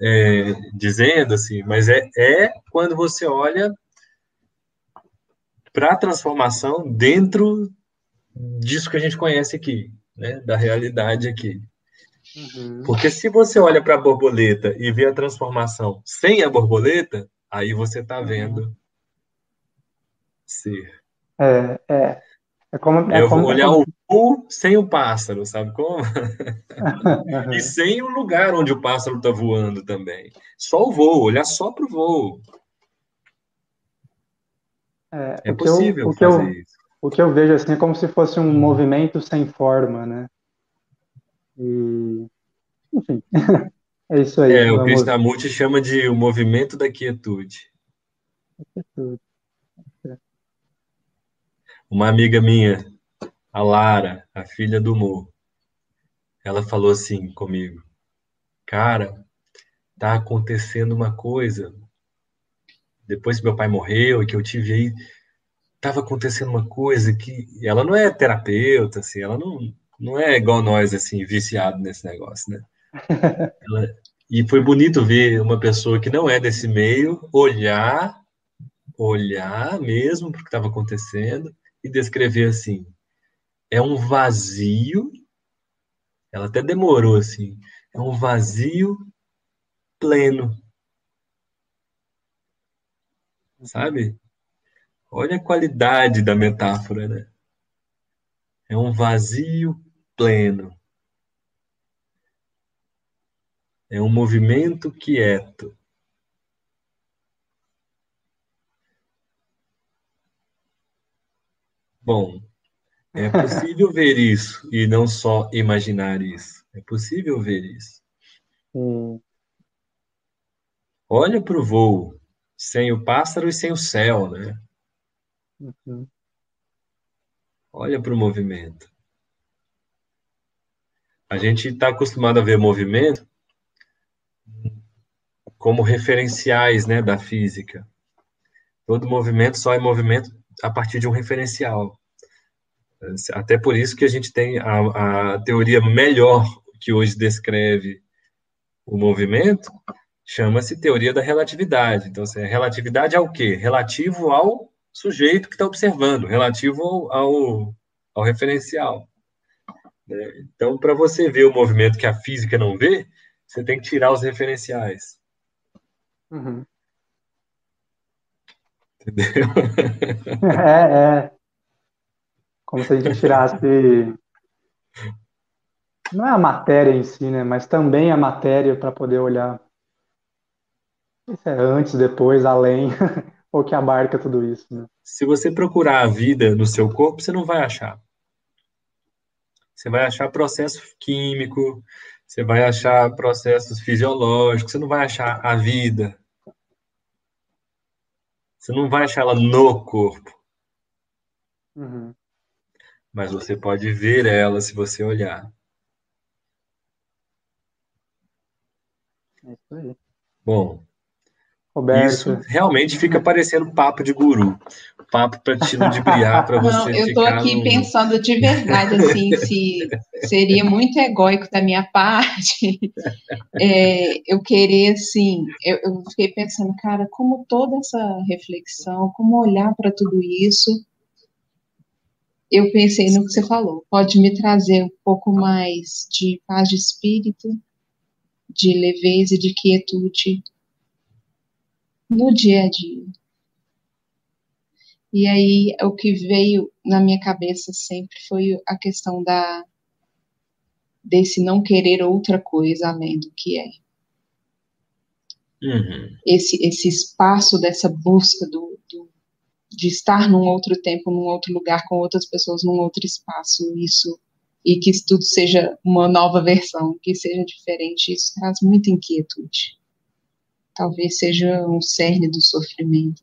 é, dizendo, assim, mas é, é quando você olha para a transformação dentro disso que a gente conhece aqui, né? Da realidade aqui. Uhum. Porque se você olha para a borboleta e vê a transformação sem a borboleta, aí você está uhum. vendo ser. É, é. É como, é Eu como, vou olhar o voo sem o pássaro, sabe como? [LAUGHS] E sem o lugar onde o pássaro está voando também. Só o voo, olhar só para o voo. É, é possível eu, fazer eu, isso. O que eu vejo assim é como se fosse um movimento sem forma, né? E, enfim, [LAUGHS] é isso aí. É, o Krishnamurti chama de o movimento da quietude. quietude. Uma amiga minha, a Lara, a filha do Mo, ela falou assim comigo: Cara, tá acontecendo uma coisa. Depois que meu pai morreu e que eu tive aí, tava acontecendo uma coisa que ela não é terapeuta, assim, ela não, não é igual nós, assim, viciado nesse negócio, né? [LAUGHS] Ela, e foi bonito ver uma pessoa que não é desse meio olhar, olhar mesmo para o que estava acontecendo e descrever assim: é um vazio. Ela até demorou assim: é um vazio pleno. Sabe? Olha a qualidade da metáfora, né? É um vazio pleno. É um movimento quieto. Bom, é possível ver isso e não só imaginar isso. É possível ver isso. Hum. Olha para o voo, sem o pássaro e sem o céu, né? Uhum. Olha para o movimento. A gente está acostumado a ver movimento como referenciais né, da física. Todo movimento só é movimento a partir de um referencial. Até por isso que a gente tem a, a teoria melhor que hoje descreve o movimento, chama-se teoria da relatividade. Então, assim, relatividade ao quê? Relativo ao sujeito que está observando, relativo ao, ao, ao referencial. Né? Então, para você ver o movimento que a física não vê, você tem que tirar os referenciais. Uhum. Entendeu? [LAUGHS] É, é. Como se a gente tirasse. Não é a matéria em si, né? Mas também a matéria para poder olhar. Isso é antes, depois, além. [LAUGHS] ou que abarca tudo isso, né? Se você procurar a vida no seu corpo, você não vai achar. Você vai achar processo químico, você vai achar processos fisiológicos, você não vai achar a vida. Você não vai achar ela no corpo. Uhum. Mas você pode ver ela se você olhar. É isso aí. Bom, Roberto. Isso realmente fica parecendo papo de guru. Papo para te ludibriar, para você Não, eu estou aqui no... pensando de verdade, assim, se seria muito egóico da minha parte é, eu querer, assim, eu, eu fiquei pensando, cara, como toda essa reflexão, como olhar para tudo isso, eu pensei no que você falou, pode me trazer um pouco mais de paz de espírito, de leveza e de quietude no dia a dia. E aí o que veio na minha cabeça sempre foi a questão da desse não querer outra coisa além do que é. Uhum. Esse, esse espaço dessa busca do, do, de estar num outro tempo, num outro lugar, com outras pessoas, num outro espaço, isso, e que tudo seja uma nova versão, que seja diferente, isso traz muita inquietude. Talvez seja um cerne do sofrimento.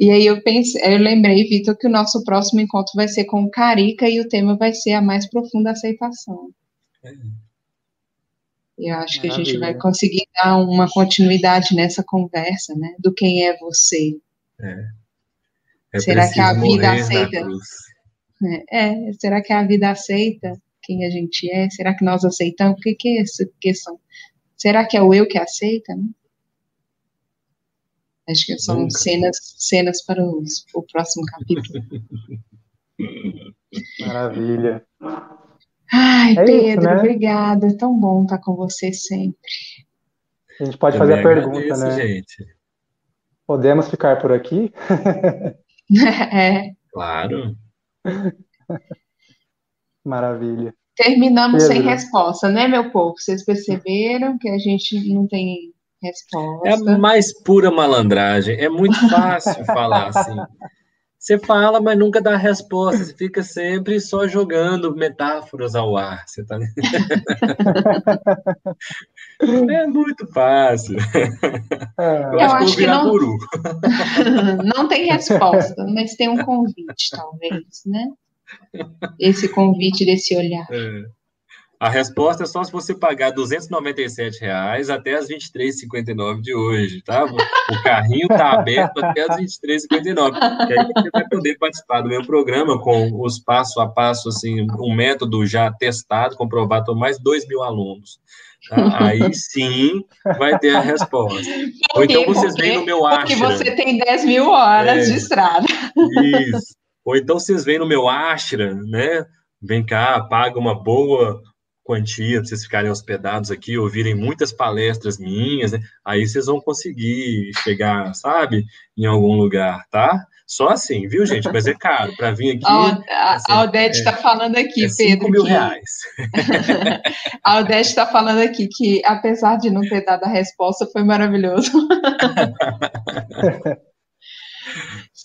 E aí eu pensei, eu lembrei, Vitor, que o nosso próximo encontro vai ser com o Carica e o tema vai ser a mais profunda aceitação. É. Eu acho Maravilha. que a gente vai conseguir dar uma continuidade nessa conversa, né? Do quem é você. É. É será que a vida aceita? É, é, será que a vida aceita quem a gente é? Será que nós aceitamos? O que, que é essa questão? Será que é o eu que aceita? Né? Acho que são cenas, cenas para os, o próximo capítulo. [LAUGHS] Maravilha. Ai, é Pedro, isso, né? obrigada. É tão bom estar com você sempre. A gente pode fazer a pergunta, né? Gente. Podemos ficar por aqui? [LAUGHS] é. Claro. [LAUGHS] Maravilha. Terminamos Pedro. sem resposta, né, meu povo? Vocês perceberam que a gente não tem resposta? É a mais pura malandragem. É muito [LAUGHS] fácil falar assim. Você fala, mas nunca dá resposta. Você fica sempre só jogando metáforas ao ar. Você tá... [LAUGHS] é muito fácil. É. Eu, acho, eu acho que, não... guru. [LAUGHS] não tem resposta, mas tem um convite, talvez, né? Esse convite desse olhar. É. A resposta é só se você pagar 297 reais até as 23h59 de hoje, tá? O carrinho está aberto até as 23h59. E aí você vai poder participar do meu programa com os passo a passo, assim, um método já testado, comprovado por mais 2 mil alunos. Tá? Aí sim vai ter a resposta. Ou então vocês vêm no meu Ashram. Porque você tem 10 mil horas é, de estrada. Isso. Ou então vocês vêm no meu Ashram, né? Vem cá, paga uma boa quantia para vocês ficarem hospedados aqui, ouvirem muitas palestras minhas, né? aí vocês vão conseguir chegar, sabe, em algum lugar, tá? Só assim, viu, gente? Mas é caro para vir aqui. A, assim, a Odete está é, falando aqui, é Pedro. mil que... reais. [LAUGHS] a Odete está falando aqui que, apesar de não ter dado a resposta, foi maravilhoso. [LAUGHS]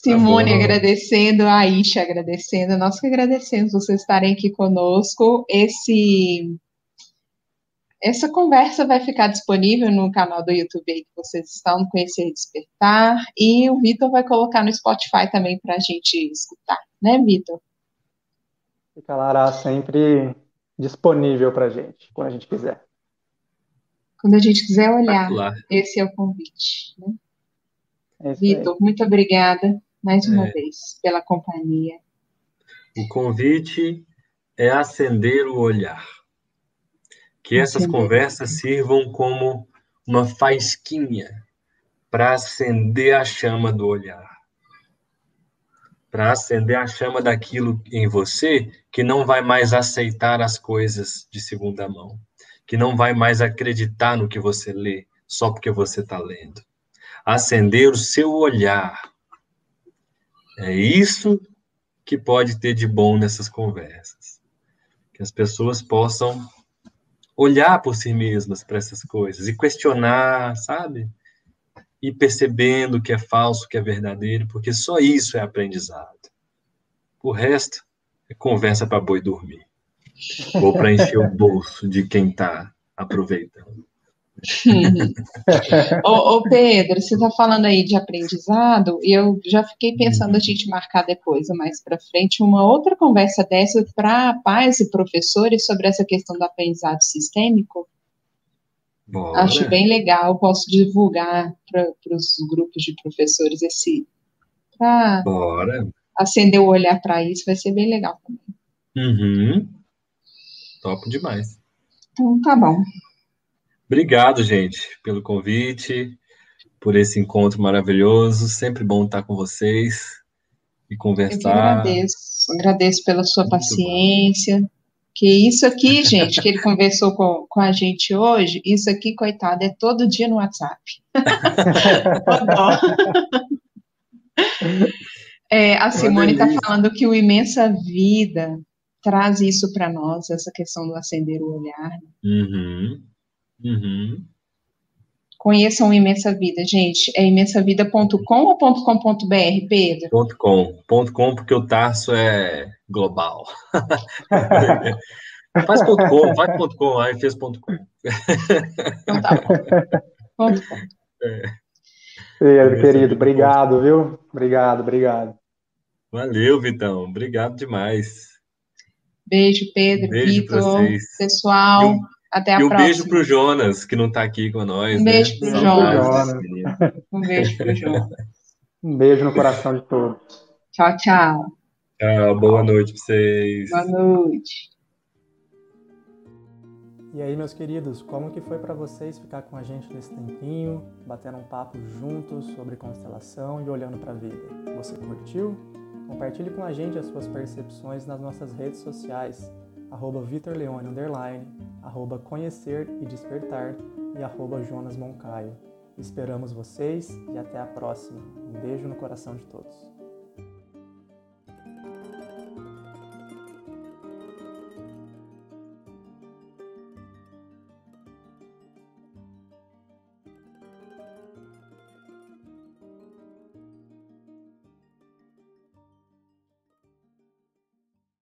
Simone tá agradecendo, a Aisha agradecendo, nós que agradecemos vocês estarem aqui conosco. Esse essa conversa vai ficar disponível no canal do YouTube que vocês estão no Conhecer e Despertar, e o Vitor vai colocar no Spotify também para a gente escutar, né, Vitor? Ficará sempre disponível para a gente, quando a gente quiser. Quando a gente quiser olhar, esse é o convite. Né? É Vitor, muito obrigada mais uma é. vez pela companhia. O convite é acender o olhar. Que essas acender. conversas sirvam como uma faisquinha para acender a chama do olhar. Para acender a chama daquilo em você que não vai mais aceitar as coisas de segunda mão, que não vai mais acreditar no que você lê só porque você está lendo acender o seu olhar. É isso que pode ter de bom nessas conversas. Que as pessoas possam olhar por si mesmas para essas coisas e questionar, sabe? E percebendo o que é falso, o que é verdadeiro, porque só isso é aprendizado. O resto é conversa para boi dormir. Ou para encher o bolso de quem está aproveitando. [LAUGHS] ô, ô, Pedro, você está falando aí de aprendizado, e eu já fiquei pensando a gente marcar depois, mais para frente, uma outra conversa dessa para pais e professores sobre essa questão do aprendizado sistêmico. Bora. Acho bem legal, posso divulgar para os grupos de professores esse. Para acender o olhar para isso, vai ser bem legal também. Uhum. Top demais. Então, tá bom. Obrigado, gente, pelo convite, por esse encontro maravilhoso. Sempre bom estar com vocês e conversar. Eu agradeço. Agradeço pela sua Muito paciência. Bom. Que isso aqui, gente, que ele conversou com, com a gente hoje, isso aqui, coitado, é todo dia no WhatsApp. [LAUGHS] é, a Simone está falando que o Imensa Vida traz isso para nós, essa questão do acender o olhar. Uhum. Uhum. Conheçam Imensa Vida, gente. É imensavida.com ou .com.br, Pedro? .com. .com porque o Tarso é global. [LAUGHS] Faz ponto .com, ponto .com, aí fez .com. Então tá bom. .com. É. Pedro, querido, obrigado, viu? Obrigado, obrigado. Valeu, Vitão. Obrigado demais. Beijo, Pedro, beijo Vitor, pessoal. Um, até a e um próxima. Um beijo pro Jonas, que não está aqui com nós. Um né? beijo pro Jonas. Um beijo pro Jonas. [LAUGHS] Um beijo no coração de todos. Tchau, tchau. Tchau, boa noite para vocês. Boa noite. E aí, meus queridos, como que foi para vocês ficar com a gente nesse tempinho, batendo um papo juntos sobre constelação e olhando para a vida? Você curtiu? Compartilhe com a gente as suas percepções nas nossas redes sociais, arroba vitorleone, underline, arroba conhecer e despertar e arroba Jonas Moncaio. Esperamos vocês e até a próxima. Um beijo no coração de todos.